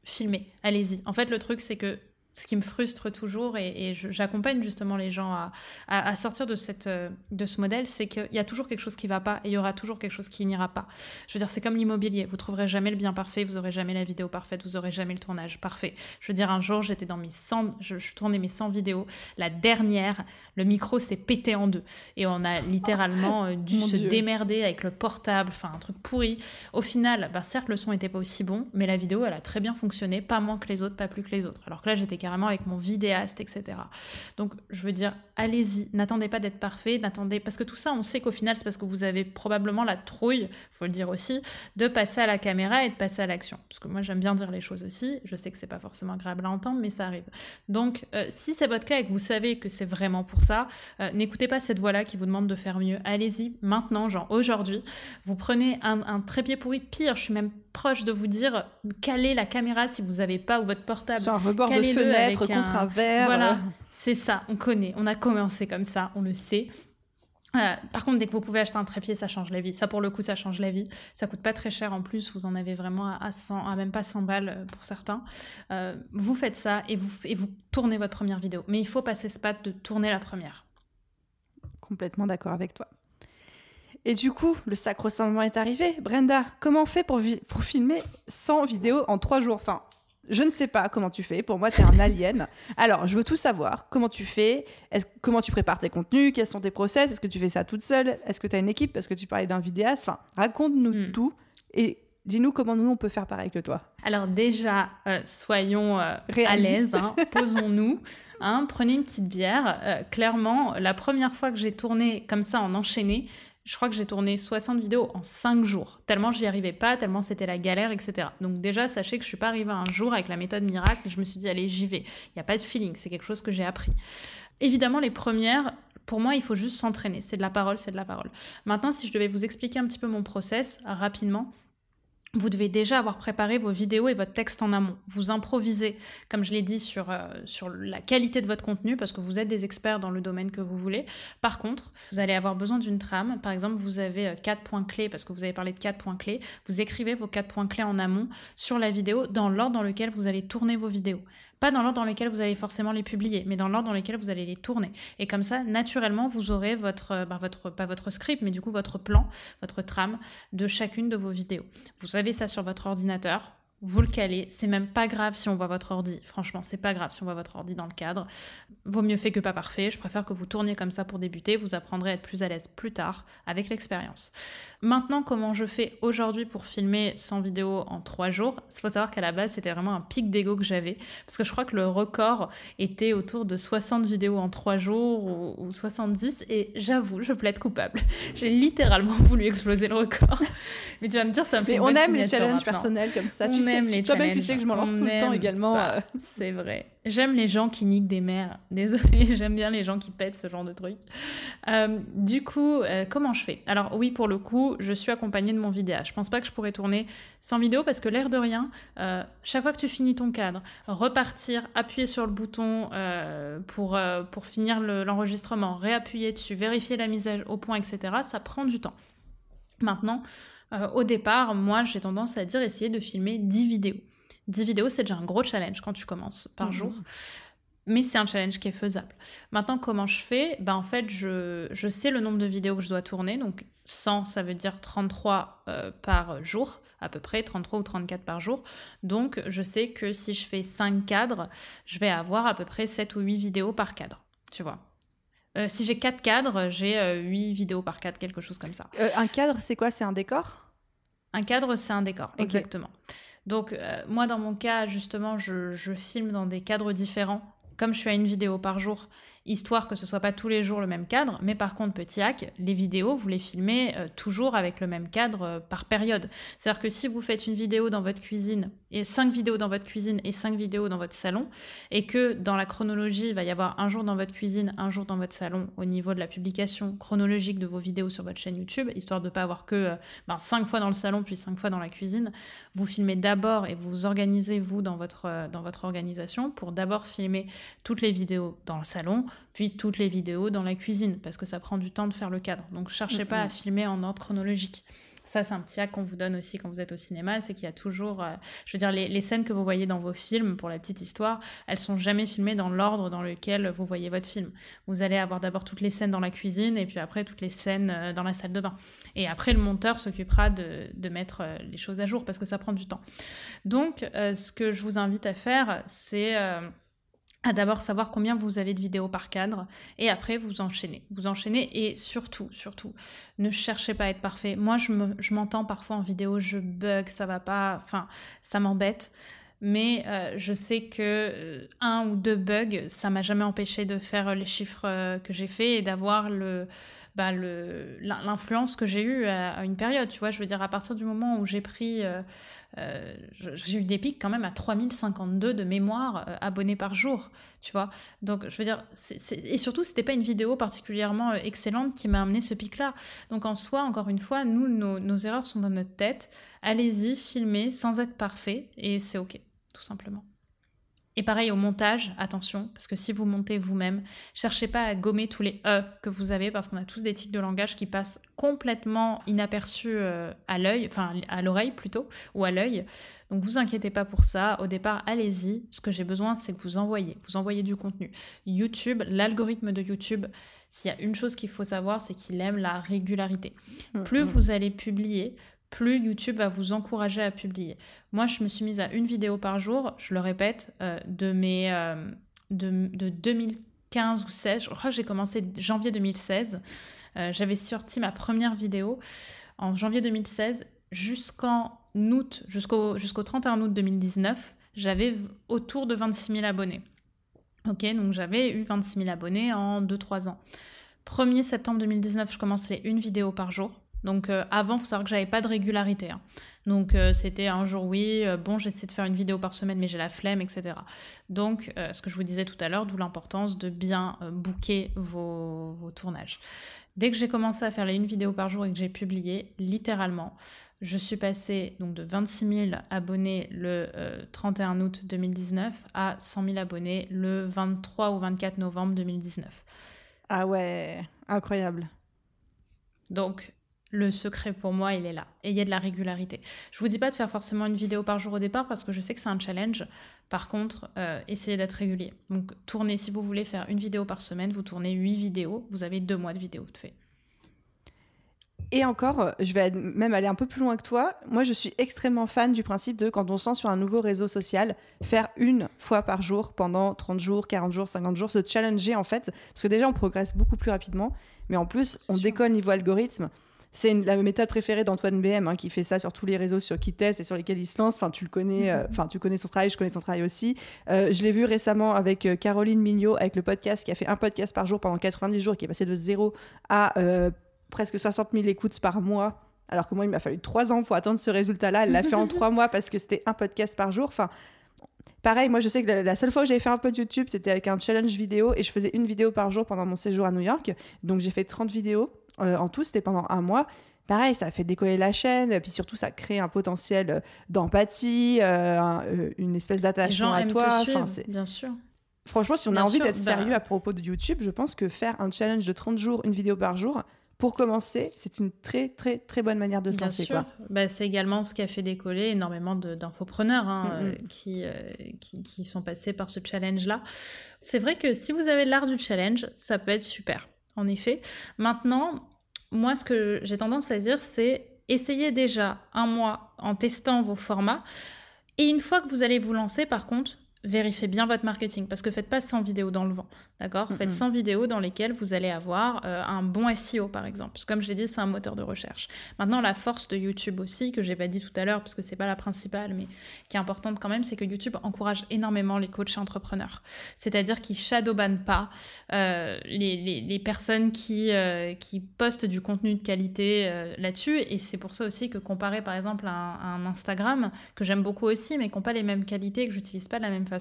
filmez, allez-y. En fait, le truc, c'est que ce qui me frustre toujours et, j'accompagne justement les gens à, sortir de, cette, euh, de ce modèle, c'est qu'il y a toujours quelque chose qui va pas et il y aura toujours quelque chose qui n'ira pas. Je veux dire, c'est comme l'immobilier, vous trouverez jamais le bien parfait, vous aurez jamais la vidéo parfaite, vous aurez jamais le tournage parfait. Je veux dire, un jour, j'étais dans mes 100, je, je, tournais mes 100 vidéos, la dernière, le micro s'est pété en deux et on a littéralement euh, dû se démerder avec le portable, enfin un truc pourri. Au final, bah, certes, le son n'était pas aussi bon, mais la vidéo, elle a très bien fonctionné, pas moins que les autres, pas plus que les autres. Alors que là, j'étais avec mon vidéaste, etc. Donc, je veux dire, allez-y, n'attendez pas d'être parfait, n'attendez, parce que tout ça, on sait qu'au final, c'est parce que vous avez probablement la trouille, faut le dire aussi, de passer à la caméra et de passer à l'action. Parce que moi, j'aime bien dire les choses aussi. Je sais que c'est pas forcément agréable à entendre, mais ça arrive. Donc, euh, si c'est votre cas et que vous savez que c'est vraiment pour ça, euh, n'écoutez pas cette voix-là qui vous demande de faire mieux. Allez-y maintenant, genre aujourd'hui. Vous prenez un, un trépied pourri. Pire, je suis même proche de vous dire calez la caméra si vous n'avez pas ou votre portable. Sur un rebord de fenêtre contre un... verre. Voilà, c'est ça, on connaît, on a commencé comme ça, on le sait. Euh, par contre, dès que vous pouvez acheter un trépied, ça change la vie. Ça, pour le coup, ça change la vie. Ça coûte pas très cher en plus. Vous en avez vraiment à, 100, à même pas 100 balles euh, pour certains. Euh, vous faites ça et vous, et vous tournez votre première vidéo. Mais il faut passer ce pas de tourner la première. Complètement d'accord avec toi. Et du coup, le sacro-saint moment est arrivé. Brenda, comment on fait pour, pour filmer 100 vidéos en 3 jours? Enfin, je ne sais pas comment tu fais. Pour moi, tu es un alien. Alors, je veux tout savoir. Comment tu fais? Comment tu prépares tes contenus? Quels sont tes process? Est-ce que tu fais ça toute seule? Est-ce que tu as une équipe? Parce que tu parlais d'un vidéaste? Enfin, raconte-nous hmm. tout. Et dis-nous comment nous, on peut faire pareil que toi. Alors déjà, euh, soyons euh, à l'aise. Hein. Posons-nous. Hein. prenez une petite bière. Euh, clairement, la première fois que j'ai tourné comme ça en enchaîné, je crois que j'ai tourné 60 vidéos en 5 jours, tellement j'y arrivais pas, tellement c'était la galère, etc. Donc déjà, sachez que je suis pas arrivée un jour avec la méthode miracle je me suis dit, allez, j'y vais. Il n'y a pas de feeling, c'est quelque chose que j'ai appris. Évidemment, les premières, pour moi, il faut juste s'entraîner. C'est de la parole, c'est de la parole. Maintenant, si je devais vous expliquer un petit peu mon process rapidement, vous devez déjà avoir préparé vos vidéos et votre texte en amont. Vous improvisez, comme je l'ai dit, sur, euh, sur la qualité de votre contenu, parce que vous êtes des experts dans le domaine que vous voulez. Par contre, vous allez avoir besoin d'une trame. Par exemple, vous avez euh, quatre points clés, parce que vous avez parlé de quatre points clés. Vous écrivez vos quatre points clés en amont sur la vidéo, dans l'ordre dans lequel vous allez tourner vos vidéos. Pas dans l'ordre dans lequel vous allez forcément les publier, mais dans l'ordre dans lequel vous allez les tourner. Et comme ça, naturellement, vous aurez votre, bah, votre, pas votre script, mais du coup votre plan, votre trame de chacune de vos vidéos. Vous avez ça sur votre ordinateur, vous le calez. C'est même pas grave si on voit votre ordi. Franchement, c'est pas grave si on voit votre ordi dans le cadre. Vaut mieux fait que pas parfait. Je préfère que vous tourniez comme ça pour débuter. Vous apprendrez à être plus à l'aise plus tard avec l'expérience. Maintenant, comment je fais aujourd'hui pour filmer 100 vidéos en 3 jours? Il faut savoir qu'à la base, c'était vraiment un pic d'ego que j'avais. Parce que je crois que le record était autour de 60 vidéos en 3 jours ou, 70. Et j'avoue, je plaide coupable. J'ai littéralement voulu exploser le record. Mais tu vas me dire, ça me fait Mais on aime les challenges personnels comme ça les Toi-même, tu sais que je m'en lance tout le temps également. Euh. C'est vrai. J'aime les gens qui niquent des mères. Désolée, j'aime bien les gens qui pètent ce genre de truc. Euh, du coup, euh, comment je fais? Alors oui, pour le coup, je suis accompagnée de mon vidéaste. Je pense pas que je pourrais tourner sans vidéo parce que l'air de rien, chaque fois que tu finis ton cadre, repartir, appuyer sur le bouton pour, pour finir l'enregistrement, réappuyer dessus, vérifier la mise au point, etc., ça prend du temps. Maintenant, euh, au départ, moi, j'ai tendance à dire essayer de filmer 10 vidéos. 10 vidéos, c'est déjà un gros challenge quand tu commences par mhm. jour. Mais c'est un challenge qui est faisable. Maintenant, comment je fais? Ben, En fait, je, je, sais le nombre de vidéos que je dois tourner. Donc, 100, ça veut dire 33 euh, par jour, à peu près, 33 ou 34 par jour. Donc, je sais que si je fais 5 cadres, je vais avoir à peu près 7 ou 8 vidéos par cadre. Tu vois euh, si j'ai quatre cadres, j'ai euh, huit vidéos par cadre, quelque chose comme ça. Euh, un cadre, c'est quoi? C'est un décor? Un cadre, c'est un décor, exactement. Donc, moi, dans mon cas, justement, je, je, filme dans des cadres différents. Comme je suis à une vidéo par jour, histoire que ce soit pas tous les jours le même cadre. Mais par contre, petit hack, les vidéos, vous les filmez euh, toujours avec le même cadre euh, par période. C'est-à-dire que si vous faites une vidéo dans votre cuisine, et cinq vidéos dans votre cuisine et cinq vidéos dans votre salon, et que dans la chronologie, il va y avoir un jour dans votre cuisine, un jour dans votre salon, au niveau de la publication chronologique de vos vidéos sur votre chaîne YouTube, histoire de ne pas avoir que euh, ben, cinq fois dans le salon, puis cinq fois dans la cuisine, vous filmez d'abord et vous organisez, vous, dans dans votre organisation, pour d'abord filmer toutes les vidéos dans le salon, puis toutes les vidéos dans la cuisine, parce que ça prend du temps de faire le cadre. Donc cherchez pas à filmer en ordre chronologique. Ça, c'est un petit hack qu'on vous donne aussi quand vous êtes au cinéma, c'est qu'il y a toujours, euh, je veux dire, les, scènes que vous voyez dans vos films, pour la petite histoire, elles sont jamais filmées dans l'ordre dans lequel vous voyez votre film. Vous allez avoir d'abord toutes les scènes dans la cuisine et puis après toutes les scènes euh, dans la salle de bain. Et après, le monteur s'occupera de, de, mettre euh, les choses à jour parce que ça prend du temps. Donc, ce que je vous invite à faire, c'est d'abord savoir combien vous avez de vidéos par cadre et après vous enchaînez. Vous enchaînez et surtout, surtout, ne cherchez pas à être parfait. Moi, je m'entends parfois en vidéo, je bug, ça va pas, enfin, ça m'embête. Mais euh, je sais que euh, un ou deux bugs, ça m'a jamais empêché de faire les chiffres euh, que j'ai fait et d'avoir le, bah, l'influence que j'ai eue à, une période. Tu vois, je veux dire, à partir du moment où j'ai pris, euh, euh, j'ai eu des pics quand même à 3052 de mémoire euh, abonnés par jour, tu vois. Donc, je veux dire, et surtout, c'était pas une vidéo particulièrement excellente qui m'a amené ce pic-là. Donc, en soi, encore une fois, nous, nos, nos erreurs sont dans notre tête. Allez-y, filmez sans être parfait et c'est OK, tout simplement. Et pareil au montage, attention, parce que si vous montez vous-même, cherchez pas à gommer tous les E que vous avez, parce qu'on a tous des tics de langage qui passent complètement inaperçus euh, à l'œil, enfin à l'oreille plutôt, ou à l'œil. Donc vous inquiétez pas pour ça. Au départ, allez-y. Ce que j'ai besoin, c'est que vous envoyez, vous envoyez du contenu. YouTube, l'algorithme de YouTube, s'il y a une chose qu'il faut savoir, c'est qu'il aime la régularité. Mm, plus mm. vous allez publier, plus YouTube va vous encourager à publier. Moi, je me suis mise à une vidéo par jour, je le répète, euh, de, euh, de, 2015 ou 16. Je crois que j'ai commencé janvier 2016. Euh, j'avais sorti ma première vidéo en janvier 2016 jusqu'en août, jusqu'au jusqu'au 31 août 2019. J'avais autour de 26 000 abonnés. Ok, donc j'avais eu 26 000 abonnés en 2-3 ans. 1er septembre 2019, je commençais une vidéo par jour. Donc euh, avant, il faut savoir que j'avais pas de régularité. Hein. Donc euh, c'était un jour oui, euh, bon j'essaie de faire une vidéo par semaine mais j'ai la flemme, etc. Donc ce que je vous disais tout à l'heure, d'où l'importance de bien booker vos, tournages. Dès que j'ai commencé à faire les une vidéo par jour et que j'ai publié, littéralement, je suis passée donc de 26 000 abonnés le 31 août 2019 à 100 000 abonnés le 23 ou 24 novembre 2019. Ah ouais, incroyable. Donc le secret pour moi, il est là. Et il y a de la régularité. Je vous dis pas de faire forcément une vidéo par jour au départ parce que je sais que c'est un challenge. Par contre, euh, essayez d'être régulier. Donc tournez, si vous voulez faire une vidéo par semaine, vous tournez 8 vidéos, vous avez deux mois de vidéos de fait. Et encore, je vais même aller un peu plus loin que toi. Moi, je suis extrêmement fan du principe de, quand on se lance sur un nouveau réseau social, faire une fois par jour pendant 30 jours, 40 jours, 50 jours, se challenger en fait. Parce que déjà, on progresse beaucoup plus rapidement. Mais en plus, on décolle niveau algorithme. C'est la méthode préférée d'Antoine BM, hein, qui fait ça sur tous les réseaux sur qui teste et sur lesquels il se lance. Enfin, tu le connais, euh, enfin, tu connais son travail, je connais son travail aussi. Euh, je l'ai vu récemment avec euh, Caroline Mignot, avec le podcast, qui a fait un podcast par jour pendant 90 jours, qui est passé de zéro à presque 60 000 écoutes par mois. Alors que moi, il m'a fallu trois ans pour atteindre ce résultat-là. Elle l'a fait en trois mois parce que c'était un podcast par jour. Enfin, Pareil, moi je sais que la, seule fois où j'avais fait un peu de YouTube, c'était avec un challenge vidéo et je faisais une vidéo par jour pendant mon séjour à New York. Donc j'ai fait 30 vidéos. Euh, en tout, c'était pendant un mois. Pareil, ça a fait décoller la chaîne, puis surtout, ça crée un potentiel euh, d'empathie, euh, une espèce d'attachement à toi. Enfin, bien sûr. Franchement, si on a envie d'être bah sérieux à propos de YouTube, je pense que faire un challenge de 30 jours, une vidéo par jour, pour commencer, c'est une très très très bonne manière de se lancer. Sûr. Bah, c'est également ce qui a fait décoller énormément d'infopreneurs hein, mm, mm. qui, qui, qui, sont passés par ce challenge-là. C'est vrai que si vous avez l'art du challenge, ça peut être super en effet. Maintenant, moi, ce que j'ai tendance à dire, c'est essayez déjà un mois en testant vos formats. Et une fois que vous allez vous lancer, par contre, vérifiez bien votre marketing parce que faites pas 100 vidéos dans le vent, d'accord? Faites 100 vidéos dans lesquelles vous allez avoir euh, un bon SEO par exemple. Parce que comme je l'ai dit, c'est un moteur de recherche. Maintenant, la force de YouTube aussi, que j'ai pas dit tout à l'heure parce que c'est pas la principale, mais qui est importante quand même, c'est que YouTube encourage énormément les coachs entrepreneurs. C'est-à-dire qu'ils shadowban pas euh, les, les, les, personnes qui, euh, qui postent du contenu de qualité là-dessus. Et c'est pour ça aussi que comparé par exemple à un, Instagram, que j'aime beaucoup aussi, mais qui n'ont pas les mêmes qualités et que j'utilise pas de la même façon.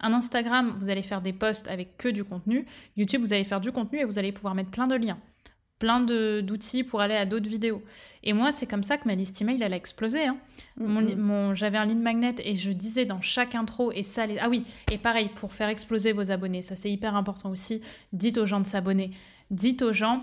Un Instagram, vous allez faire des posts avec que du contenu. YouTube, vous allez faire du contenu et vous allez pouvoir mettre plein de liens plein d'outils pour aller à d'autres vidéos. Et moi, c'est comme ça que ma liste email, elle a explosé. Hein. Mm-hmm. mon, J'avais un lead magnet et je disais dans chaque intro, et ça... Ah oui, et pareil, pour faire exploser vos abonnés, ça c'est hyper important aussi, dites aux gens de s'abonner. Dites aux gens,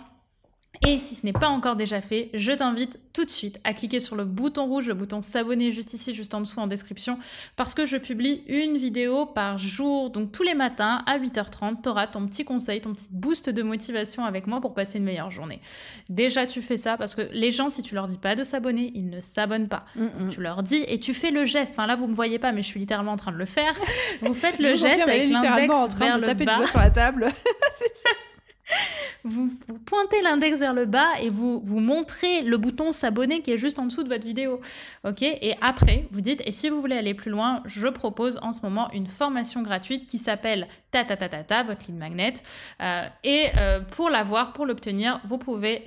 Et si ce n'est pas encore déjà fait, je t'invite tout de suite à cliquer sur le bouton rouge, le bouton s'abonner juste ici, juste en dessous en description, parce que je publie une vidéo par jour. Donc tous les matins à 8h30, tu auras ton petit conseil, ton petit boost de motivation avec moi pour passer une meilleure journée. Déjà, tu fais ça parce que les gens, si tu leur dis pas de s'abonner, ils ne s'abonnent pas. Mm, mm. Tu leur dis et tu fais le geste. Enfin là, vous me voyez pas, mais je suis littéralement en train de le faire. Vous faites le geste avec l'index vers le bas. sur la table. vous, pointez l'index vers le bas et vous, vous montrez le bouton s'abonner qui est juste en dessous de votre vidéo. Ok? Et après, vous dites, et si vous voulez aller plus loin, je propose en ce moment une formation gratuite qui s'appelle ta ta ta ta ta, votre lead magnet. Euh, et euh, pour l'avoir, pour l'obtenir, vous pouvez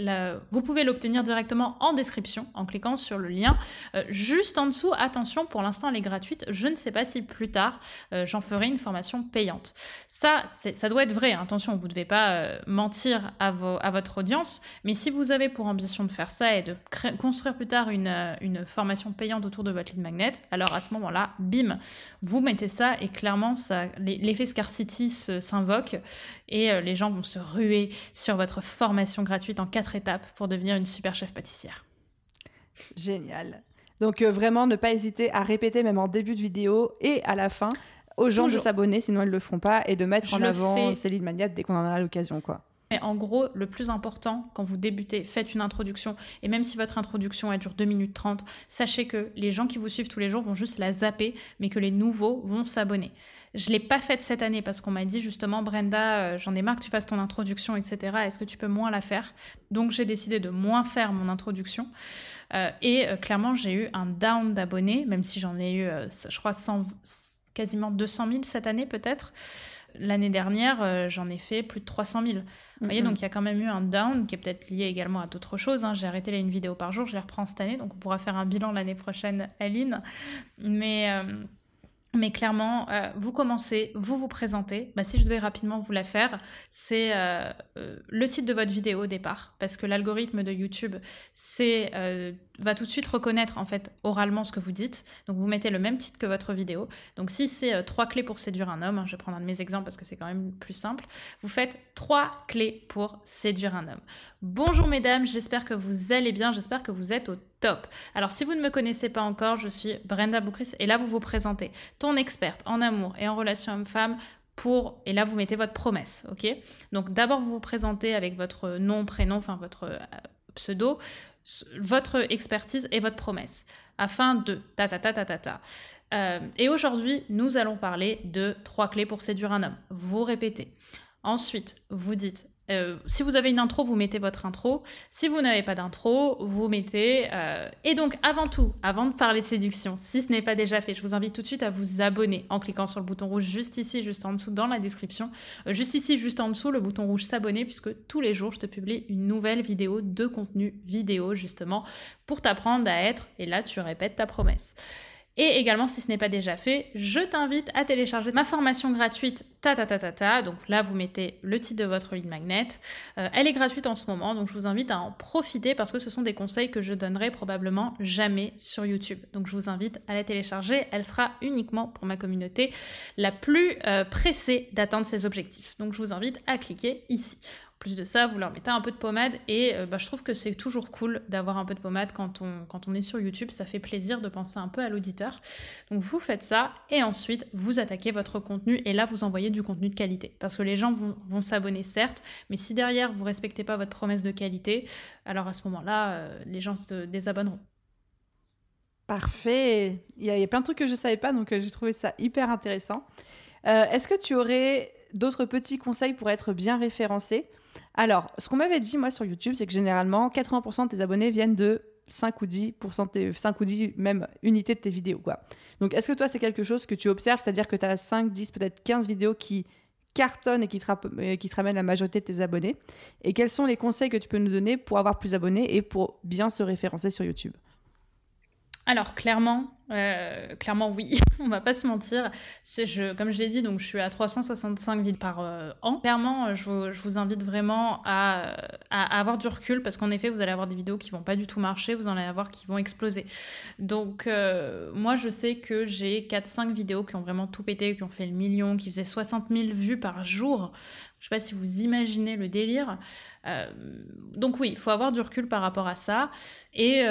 vous pouvez l'obtenir directement en description en cliquant sur le lien euh, juste en dessous. Attention, pour l'instant, elle est gratuite. Je ne sais pas si plus tard j'en ferai une formation payante. Ça, ça doit être vrai. Hein. Attention, vous ne devez pas mentir à, vos, à votre audience. Mais si vous avez pour ambition de faire ça et de construire plus tard une, une formation payante autour de votre lead magnet, alors à ce moment-là, bim, vous mettez ça et clairement, l'effet scarcity s'invoque et euh, les gens vont se ruer sur votre formation gratuite en quatre étapes pour devenir une super chef pâtissière. Génial. Donc euh, vraiment ne pas hésiter à répéter même en début de vidéo et à la fin aux gens de s'abonner sinon ils le feront pas et de mettre en avant Céline Magnat dès qu'on en aura l'occasion quoi. Mais en gros, le plus important, quand vous débutez, faites une introduction. Et même si votre introduction elle dure 2 minutes 30, sachez que les gens qui vous suivent tous les jours vont juste la zapper, mais que les nouveaux vont s'abonner. Je ne l'ai pas faite cette année parce qu'on m'a dit justement, Brenda, euh, j'en ai marre que tu fasses ton introduction, etc. Est-ce que tu peux moins la faire? Donc j'ai décidé de moins faire mon introduction. Euh, et euh, clairement, j'ai eu un down d'abonnés, même si j'en ai eu, je crois, quasiment 200 000 cette année peut-être. L'année dernière, j'en ai fait plus de 300 000. Vous voyez, donc il y a quand même eu un down qui est peut-être lié également à d'autres choses. Hein. J'ai arrêté là une vidéo par jour, je les reprends cette année, donc on pourra faire un bilan l'année prochaine, Aline. Mais mais clairement, euh, vous commencez, vous vous présentez. Bah, si je devais rapidement vous la faire, c'est euh, euh, le titre de votre vidéo au départ, parce que l'algorithme de YouTube, c'est va tout de suite reconnaître en fait oralement ce que vous dites. Donc vous mettez le même titre que votre vidéo. Donc si c'est trois clés pour séduire un homme, hein, je vais prendre un de mes exemples parce que c'est quand même plus simple. Vous faites trois clés pour séduire un homme. Bonjour mesdames, j'espère que vous allez bien, j'espère que vous êtes au top. Alors si vous ne me connaissez pas encore, je suis Brenda Boukris et là vous vous présentez ton experte en amour et en relation homme-femme pour et là vous mettez votre promesse, ok? Donc d'abord vous vous présentez avec votre nom, prénom, enfin votre euh, pseudo, votre expertise et votre promesse afin de ta ta ta ta ta ta. Euh, et aujourd'hui nous allons parler de trois clés pour séduire un homme. Vous répétez. Ensuite vous dites euh, si vous avez une intro, vous mettez votre intro. Si vous n'avez pas d'intro, vous mettez... Euh, et donc, avant tout, avant de parler de séduction, si ce n'est pas déjà fait, je vous invite tout de suite à vous abonner en cliquant sur le bouton rouge juste ici, juste en dessous, dans la description. Euh, juste ici, juste en dessous, le bouton rouge s'abonner, puisque tous les jours, je te publie une nouvelle vidéo de contenu vidéo, justement, pour t'apprendre à être... Et là, tu répètes ta promesse. Et également, si ce n'est pas déjà fait, je t'invite à télécharger ma formation gratuite ta ta ta ta ta. Donc là, vous mettez le titre de votre lead magnet. Euh, elle est gratuite en ce moment, donc je vous invite à en profiter parce que ce sont des conseils que je donnerai probablement jamais sur YouTube. Donc je vous invite à la télécharger. Elle sera uniquement pour ma communauté la plus euh, pressée d'atteindre ses objectifs. Donc je vous invite à cliquer ici plus de ça, vous leur mettez un peu de pommade et euh, bah, je trouve que c'est toujours cool d'avoir un peu de pommade quand on, est sur YouTube. Ça fait plaisir de penser un peu à l'auditeur. Donc vous faites ça et ensuite vous attaquez votre contenu et là vous envoyez du contenu de qualité. Parce que les gens vont, s'abonner certes, mais si derrière vous respectez pas votre promesse de qualité, alors à ce moment-là, euh, les gens se désabonneront. Parfait. Il y, a, plein de trucs que je ne savais pas, donc euh, j'ai trouvé ça hyper intéressant. Est-ce que tu aurais d'autres petits conseils pour être bien référencé? Alors, ce qu'on m'avait dit, moi, sur YouTube, c'est que généralement, 80% de tes abonnés viennent de 5 ou 10%, de 5 ou 10 même unités de tes vidéos. Donc, est-ce que toi, c'est quelque chose que tu observes, c'est-à-dire que tu as 5, 10, peut-être 15 vidéos qui cartonnent et qui te, qui te ramènent la majorité de tes abonnés? Et quels sont les conseils que tu peux nous donner pour avoir plus d'abonnés et pour bien se référencer sur YouTube? Alors clairement, Euh, clairement, oui, on va pas se mentir. Je, comme je l'ai dit, donc je suis à 365 vidéos par euh, an. Clairement, euh, je vous, je vous invite vraiment à, à, avoir du recul parce qu'en effet, vous allez avoir des vidéos qui vont pas du tout marcher, vous en allez avoir qui vont exploser. Donc, moi, je sais que j'ai 4-5 vidéos qui ont vraiment tout pété, qui ont fait le million, qui faisaient 60 000 vues par jour. Je sais pas si vous imaginez le délire. Donc oui, il faut avoir du recul par rapport à ça. Et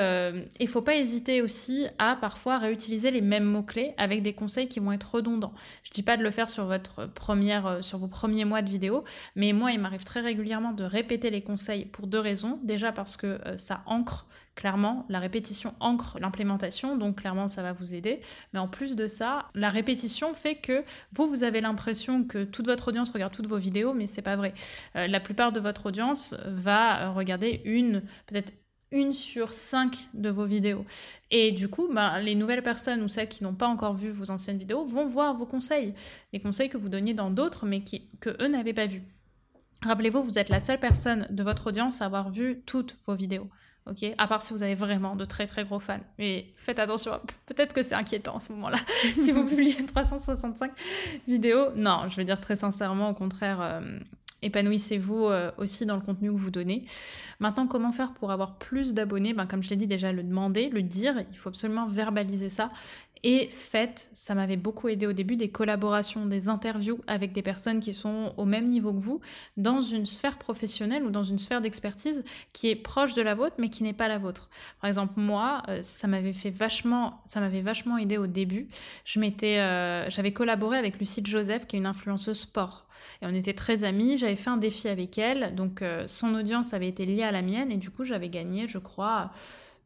il faut pas hésiter aussi à parfois réutiliser les mêmes mots-clés avec des conseils qui vont être redondants. Je dis pas de le faire sur, votre première, euh, sur vos premiers mois de vidéo, mais moi, il m'arrive très régulièrement de répéter les conseils pour deux raisons. Déjà parce que ça ancre Clairement, la répétition ancre l'implémentation, donc clairement ça va vous aider. Mais en plus de ça, la répétition fait que vous, vous avez l'impression que toute votre audience regarde toutes vos vidéos, mais c'est pas vrai. Euh, la plupart de votre audience va regarder une, peut-être une sur cinq de vos vidéos. Et du coup, bah, les nouvelles personnes ou celles qui n'ont pas encore vu vos anciennes vidéos vont voir vos conseils, les conseils que vous donniez dans d'autres, mais qui, que eux n'avaient pas vus. Rappelez-vous, vous êtes la seule personne de votre audience à avoir vu toutes vos vidéos ok? À part si vous avez vraiment de très très gros fans. Mais faites attention, peut-être que c'est inquiétant en ce moment-là. si vous publiez 365 vidéos, non, je veux dire très sincèrement, au contraire, euh, épanouissez-vous euh, aussi dans le contenu que vous donnez. Maintenant, comment faire pour avoir plus d'abonnés? Ben, Comme je l'ai dit déjà, le demander, le dire, il faut absolument verbaliser ça et faites, ça m'avait beaucoup aidé au début, des collaborations, des interviews avec des personnes qui sont au même niveau que vous, dans une sphère professionnelle ou dans une sphère d'expertise qui est proche de la vôtre, mais qui n'est pas la vôtre. Par exemple, moi, euh, ça m'avait fait vachement, ça m'avait vachement aidé au début. Je m'étais, euh, j'avais collaboré avec Lucille Joseph, qui est une influenceuse sport. Et on était très amis, j'avais fait un défi avec elle, donc euh, son audience avait été liée à la mienne, et du coup j'avais gagné, je crois,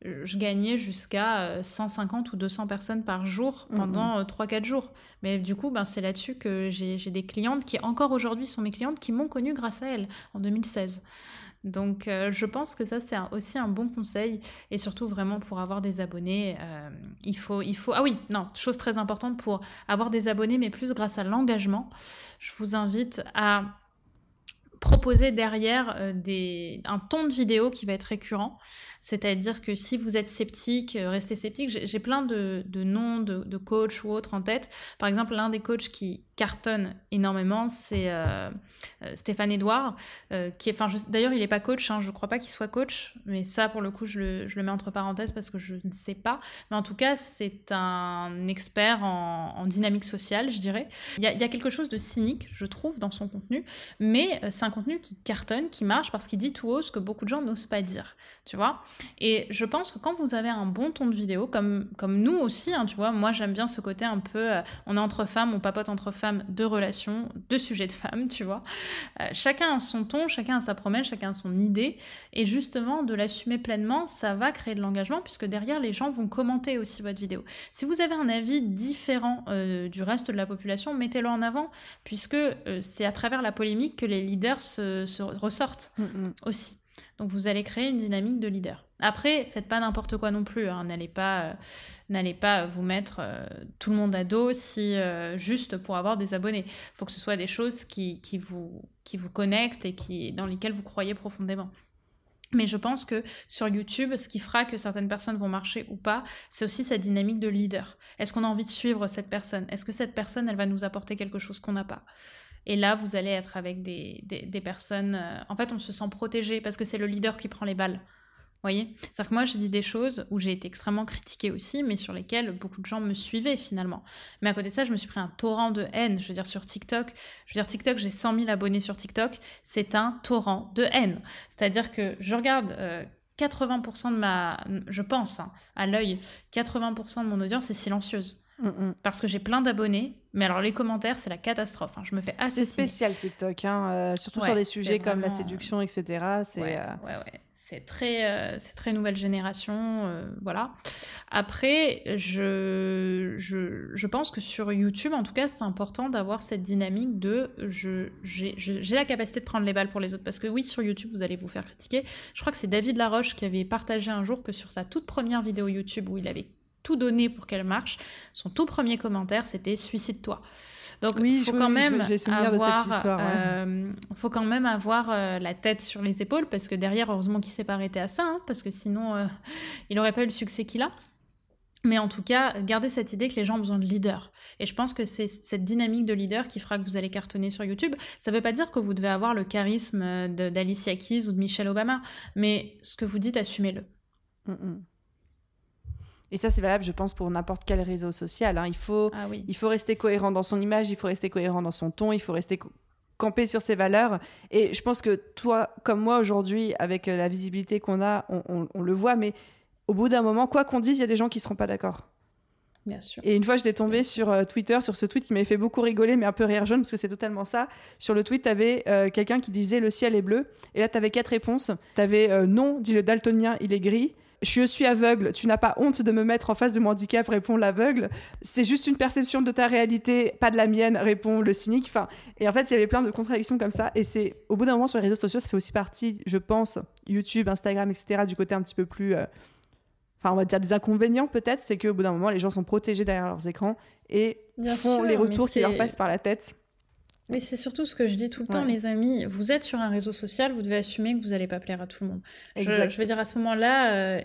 je gagnais jusqu'à 150 euh, ou 200 personnes par jour pendant 3-4 euh, jours. Mais du coup, ben, c'est là-dessus que j'ai des clientes qui, encore aujourd'hui, sont mes clientes qui m'ont connue grâce à elles en 2016. Donc, euh, je pense que ça, c'est aussi un bon conseil. Et surtout, vraiment, pour avoir des abonnés, il, faut, il faut... Ah oui, non, chose très importante, pour avoir des abonnés, mais plus grâce à l'engagement, je vous invite à proposer derrière euh, des, un ton de vidéo qui va être récurrent. C'est-à-dire que si vous êtes sceptique, euh, restez sceptique. J'ai plein de, noms de, de coachs ou autres en tête. Par exemple, l'un des coachs qui cartonne énormément, c'est euh, Stéphane Edouard, qui est, enfin, d'ailleurs, il n'est pas coach, hein, je ne crois pas qu'il soit coach, mais ça, pour le coup, je le, mets entre parenthèses parce que je ne sais pas. Mais en tout cas, c'est un expert en, dynamique sociale, je dirais. Il y, y, a, quelque chose de cynique, je trouve, dans son contenu, mais c'est un contenu qui cartonne, qui marche, parce qu'il dit tout haut ce que beaucoup de gens n'osent pas dire, tu vois. Et je pense que quand vous avez un bon ton de vidéo, comme, comme nous aussi, hein, tu vois, moi j'aime bien ce côté un peu, euh, on est entre femmes, on papote entre femmes, de relations, de sujets de femmes, tu vois. Euh, chacun a son ton, chacun a sa promesse, chacun a son idée, et justement, de l'assumer pleinement, ça va créer de l'engagement, puisque derrière, les gens vont commenter aussi votre vidéo. Si vous avez un avis différent euh, du reste de la population, mettez-le en avant, puisque c'est à travers la polémique que les leaders se, ressortent mm, mm. aussi. Donc vous allez créer une dynamique de leader. Après, faites pas n'importe quoi non plus. Hein. N'allez pas, euh, n'allez pas vous mettre euh, tout le monde à dos si euh, juste pour avoir des abonnés. Il faut que ce soit des choses qui, qui, vous, qui vous connectent et qui, dans lesquelles vous croyez profondément. Mais je pense que sur YouTube, ce qui fera que certaines personnes vont marcher ou pas, c'est aussi cette dynamique de leader. Est-ce qu'on a envie de suivre cette personne? Est-ce que cette personne, elle va nous apporter quelque chose qu'on n'a pas? Et là, vous allez être avec des, personnes... Euh, en fait, on se sent protégé parce que c'est le leader qui prend les balles. Vous voyez? C'est-à-dire que moi, j'ai dit des choses où j'ai été extrêmement critiquée aussi, mais sur lesquelles beaucoup de gens me suivaient finalement. Mais à côté de ça, je me suis pris un torrent de haine. Je veux dire, sur TikTok, je veux dire, TikTok, j'ai 100 000 abonnés sur TikTok, c'est un torrent de haine. C'est-à-dire que je regarde 80% euh, de ma. Je pense, hein, à l'œil, 80% de mon audience est silencieuse. Mm, mm. Parce que j'ai plein d'abonnés, mais alors les commentaires, c'est la catastrophe. Hein. Je me fais assez. C'est spécial TikTok, hein, euh, surtout sur des sujets comme la séduction, etc. C'est ouais, euh, ouais. C'est très, euh, c'est très nouvelle génération, voilà. Après, je, je, je, pense que sur YouTube, en tout cas, c'est important d'avoir cette dynamique de je, j'ai la capacité de prendre les balles pour les autres. Parce que oui, sur YouTube, vous allez vous faire critiquer. Je crois que c'est David Laroche qui avait partagé un jour que sur sa toute première vidéo YouTube où il avait tout donné pour qu'elle marche. Son tout premier commentaire, c'était suicide-toi. Donc, il faut, quand même avoir, euh, faut quand même avoir la tête sur les épaules parce que derrière, heureusement qu'il s'est pas arrêté à ça, hein, parce que sinon, euh, il n'aurait pas eu le succès qu'il a. Mais en tout cas, gardez cette idée que les gens ont besoin de leaders. Et je pense que c'est cette dynamique de leader qui fera que vous allez cartonner sur YouTube. Ça ne veut pas dire que vous devez avoir le charisme d'Alicia Keys ou de Michelle Obama, mais ce que vous dites, assumez-le. Mm, mm. Et ça, c'est valable, je pense, pour n'importe quel réseau social. Hein. Il, faut, ah il faut rester cohérent dans son image, il faut rester cohérent dans son ton, il faut rester camper sur ses valeurs. Et je pense que toi, comme moi aujourd'hui, avec euh, la visibilité qu'on a, on, le voit, mais au bout d'un moment, quoi qu'on dise, il y a des gens qui ne seront pas d'accord. Bien sûr. Et une fois, j'étais tombée sur euh, Twitter, sur ce tweet qui m'avait fait beaucoup rigoler, mais un peu rire jaune, parce que c'est totalement ça. Sur le tweet, tu avais euh, quelqu'un qui disait le ciel est bleu. Et là, tu avais quatre réponses. Tu avais non, dit le daltonien, il est gris. Je suis aveugle, tu n'as pas honte de me mettre en face de mon handicap, répond l'aveugle. C'est juste une perception de ta réalité, pas de la mienne, répond le cynique. Enfin, et en fait, il y avait plein de contradictions comme ça. Et c'est au bout d'un moment sur les réseaux sociaux, ça fait aussi partie, je pense, YouTube, Instagram, etc., du côté un petit peu plus. Euh, enfin, on va dire des inconvénients peut-être, c'est qu'au bout d'un moment, les gens sont protégés derrière leurs écrans et font les retours qui leur passent par la tête. Mais c'est surtout ce que je dis tout le temps, les amis. Vous êtes sur un réseau social, vous devez assumer que vous n'allez pas plaire à tout le monde. Je, je, veux dire, à ce moment-là, euh,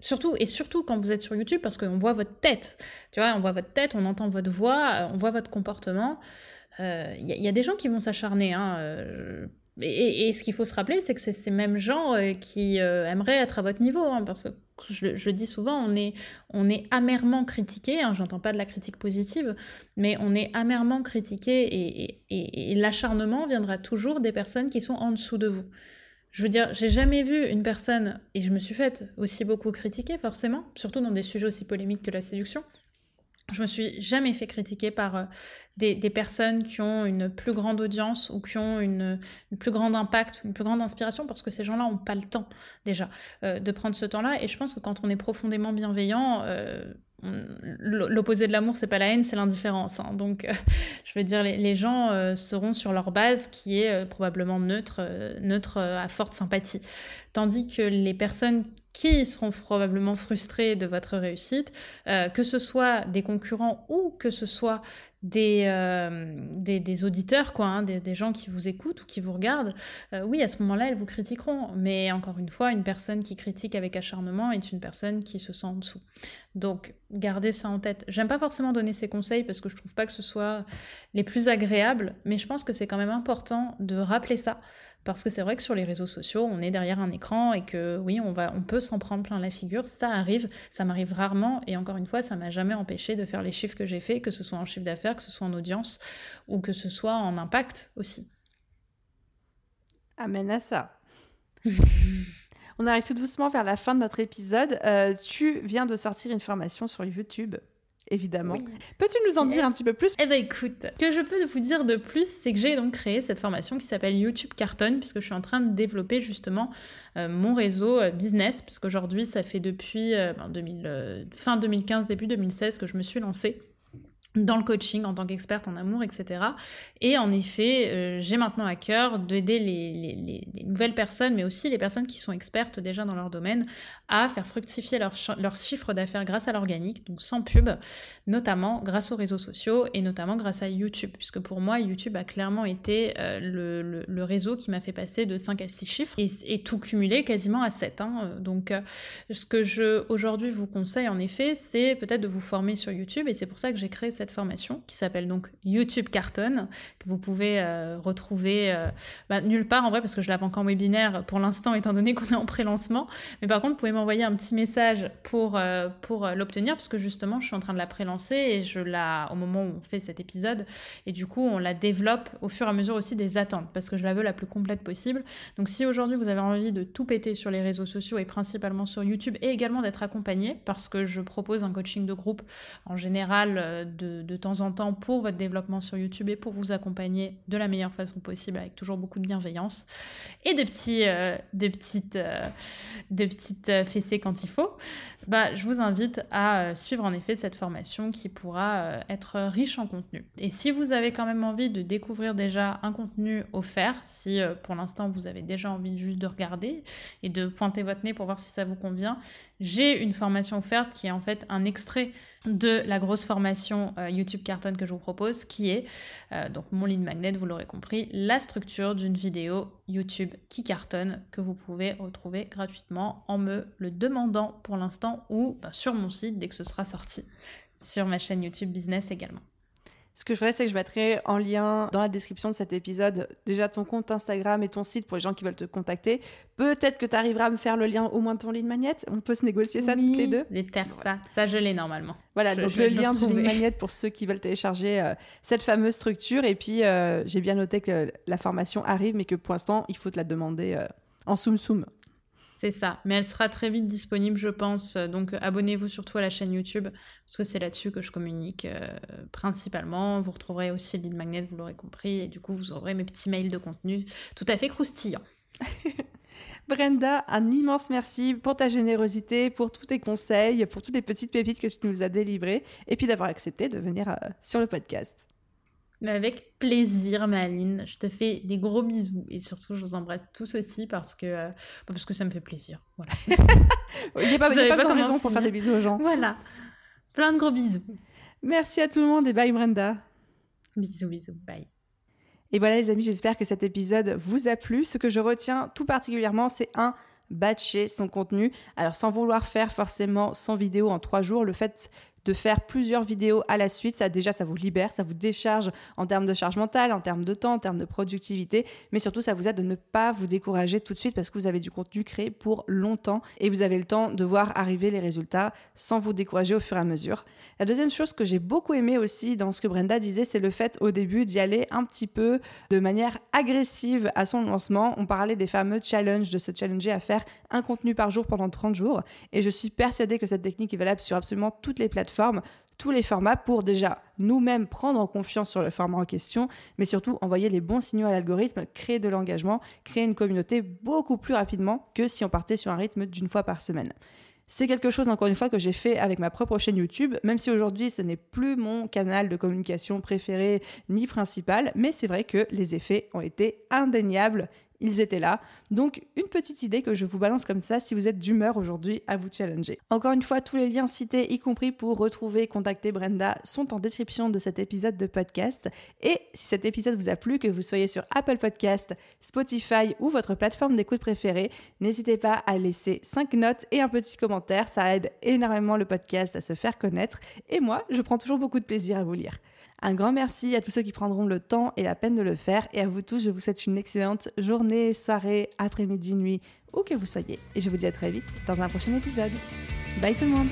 surtout, et surtout quand vous êtes sur YouTube, parce qu'on voit votre tête. Tu vois, on voit votre tête, on entend votre voix, on voit votre comportement. Il euh, y, a des gens qui vont s'acharner. Hein, euh, et, ce qu'il faut se rappeler, c'est que c'est ces mêmes gens qui aimeraient être à votre niveau, hein, parce que je, dis souvent, on est, on est amèrement critiqué, hein, j'entends pas de la critique positive, mais on est amèrement critiqué et, l'acharnement viendra toujours des personnes qui sont en dessous de vous. Je veux dire, j'ai jamais vu une personne, et je me suis faite aussi beaucoup critiquer forcément, surtout dans des sujets aussi polémiques que la séduction, je me suis jamais fait critiquer par euh, des, personnes qui ont une plus grande audience ou qui ont une, plus grande impact, une plus grande inspiration, parce que ces gens-là n'ont pas le temps déjà euh, de prendre ce temps-là. Et je pense que quand on est profondément bienveillant, euh, l'opposé de l'amour, c'est pas la haine, c'est l'indifférence. Hein. Donc, je veux dire, les, gens seront sur leur base qui est probablement neutre, neutre à forte sympathie. Tandis que les personnes qui seront probablement frustrés de votre réussite, euh, que ce soit des concurrents ou que ce soit des, euh, des, auditeurs, quoi, hein, des, gens qui vous écoutent ou qui vous regardent, euh, oui, à ce moment-là, elles vous critiqueront. Mais encore une fois, une personne qui critique avec acharnement est une personne qui se sent en dessous. Donc, gardez ça en tête. J'aime pas forcément donner ces conseils parce que je trouve pas que ce soit les plus agréables, mais je pense que c'est quand même important de rappeler ça parce que c'est vrai que sur les réseaux sociaux, on est derrière un écran et que oui, on, va, on peut s'en prendre plein la figure. Ça arrive, ça m'arrive rarement. Et encore une fois, ça m'a jamais empêché de faire les chiffres que j'ai fait, que ce soit en chiffre d'affaires, que ce soit en audience ou que ce soit en impact aussi. Amen à ça. on arrive tout doucement vers la fin de notre épisode. Euh, tu viens de sortir une formation sur YouTube évidemment. Peux-tu nous en dire un petit peu plus? Eh ben écoute, ce que je peux vous dire de plus, c'est que j'ai donc créé cette formation qui s'appelle YouTube Carton, puisque je suis en train de développer justement euh, mon réseau euh, business, puisqu'aujourd'hui ça fait depuis euh, ben, fin 2015, début 2016 que je me suis lancée dans le coaching en tant qu'experte en amour, etc. Et en effet, euh, j'ai maintenant à cœur d'aider les, nouvelles personnes, mais aussi les personnes qui sont expertes déjà dans leur domaine, à faire fructifier leur, leur chiffre d'affaires grâce à l'organique, donc sans pub, notamment grâce aux réseaux sociaux et notamment grâce à YouTube, puisque pour moi, YouTube a clairement été euh, le, réseau qui m'a fait passer de 5 à 6 chiffres et, tout cumulé quasiment à 7. Hein. Donc, euh, ce que je aujourd'hui vous conseille en effet, c'est peut-être de vous former sur YouTube et c'est pour ça que j'ai créé cette formation qui s'appelle donc YouTube Carton, que vous pouvez euh, retrouver euh, bah, nulle part en vrai parce que je la vends qu'en webinaire pour l'instant étant donné qu'on est en pré-lancement. Mais par contre, vous pouvez m'envoyer un petit message pour, euh, pour l'obtenir parce que justement, je suis en train de la pré-lancer et je la, au moment où on fait cet épisode, et du coup, on la développe au fur et à mesure aussi des attentes parce que je la veux la plus complète possible. Donc si aujourd'hui vous avez envie de tout péter sur les réseaux sociaux et principalement sur YouTube et également d'être accompagné parce que je propose un coaching de groupe en général de de, temps en temps pour votre développement sur YouTube et pour vous accompagner de la meilleure façon possible avec toujours beaucoup de bienveillance et de, petits, euh, de petites, euh, de petites euh, fessées quand il faut, bah, je vous invite à suivre en effet cette formation qui pourra être riche en contenu. Et si vous avez quand même envie de découvrir déjà un contenu offert, si pour l'instant vous avez déjà envie juste de regarder et de pointer votre nez pour voir si ça vous convient, j'ai une formation offerte qui est en fait un extrait de la grosse formation euh, YouTube Carton que je vous propose, qui est, euh, donc mon lead magnet, vous l'aurez compris, la structure d'une vidéo YouTube qui cartonne que vous pouvez retrouver gratuitement en me le demandant pour l'instant ou bah, sur mon site dès que ce sera sorti sur ma chaîne YouTube Business également. Ce que je ferais, c'est que je mettrai en lien dans la description de cet épisode déjà ton compte Instagram et ton site pour les gens qui veulent te contacter. Peut-être que tu arriveras à me faire le lien au moins de ton ligne magnète. On peut se négocier ça toutes les deux. Les terres, ça. Ça, je l'ai normalement. Voilà, donc le lien de ligne magnète pour ceux qui veulent télécharger euh, cette fameuse structure. Et puis, euh, j'ai bien noté que la formation arrive, mais que pour l'instant, il faut te la demander euh, en soum soum. C'est ça, mais elle sera très vite disponible, je pense. Donc abonnez-vous surtout à la chaîne YouTube, parce que c'est là-dessus que je communique euh, principalement. Vous retrouverez aussi le lead vous l'aurez compris, et du coup vous aurez mes petits mails de contenu tout à fait croustillants. Brenda, un immense merci pour ta générosité, pour tous tes conseils, pour toutes les petites pépites que tu nous as délivrées, et puis d'avoir accepté de venir euh, sur le podcast. Mais avec plaisir, Maline. Je te fais des gros bisous. Et surtout, je vous embrasse tous aussi parce que, euh, parce que ça me fait plaisir. Voilà. Il n'y a pas, pas, de raison pour faire des bisous aux gens. Voilà. Plein de gros bisous. Merci à tout le monde et bye Brenda. Bisous, bisous. Bye. Et voilà les amis, j'espère que cet épisode vous a plu. Ce que je retiens tout particulièrement, c'est un batcher son contenu. Alors sans vouloir faire forcément 100 vidéos en 3 jours, le fait de faire plusieurs vidéos à la suite. Ça déjà, ça vous libère, ça vous décharge en termes de charge mentale, en termes de temps, en termes de productivité, mais surtout ça vous aide de ne pas vous décourager tout de suite parce que vous avez du contenu créé pour longtemps et vous avez le temps de voir arriver les résultats sans vous décourager au fur et à mesure. La deuxième chose que j'ai beaucoup aimé aussi dans ce que Brenda disait, c'est le fait au début d'y aller un petit peu de manière agressive à son lancement. On parlait des fameux challenges, de se challenger à faire un contenu par jour pendant 30 jours et je suis persuadée que cette technique est valable sur absolument toutes les tous les formats pour déjà nous-mêmes prendre en confiance sur le format en question, mais surtout envoyer les bons signaux à l'algorithme, créer de l'engagement, créer une communauté beaucoup plus rapidement que si on partait sur un rythme d'une fois par semaine. C'est quelque chose, encore une fois, que j'ai fait avec ma propre chaîne YouTube, même si aujourd'hui ce n'est plus mon canal de communication préféré ni principal, mais c'est vrai que les effets ont été indéniables ils étaient là. Donc une petite idée que je vous balance comme ça si vous êtes d'humeur aujourd'hui à vous challenger. Encore une fois, tous les liens cités, y compris pour retrouver et contacter Brenda, sont en description de cet épisode de podcast. Et si cet épisode vous a plu, que vous soyez sur Apple Podcast, Spotify ou votre plateforme d'écoute préférée, n'hésitez pas à laisser 5 notes et un petit commentaire. Ça aide énormément le podcast à se faire connaître. Et moi, je prends toujours beaucoup de plaisir à vous lire. Un grand merci à tous ceux qui prendront le temps et la peine de le faire. Et à vous tous, je vous souhaite une excellente journée, soirée, après-midi, nuit, où que vous soyez. Et je vous dis à très vite dans un prochain épisode. Bye tout le monde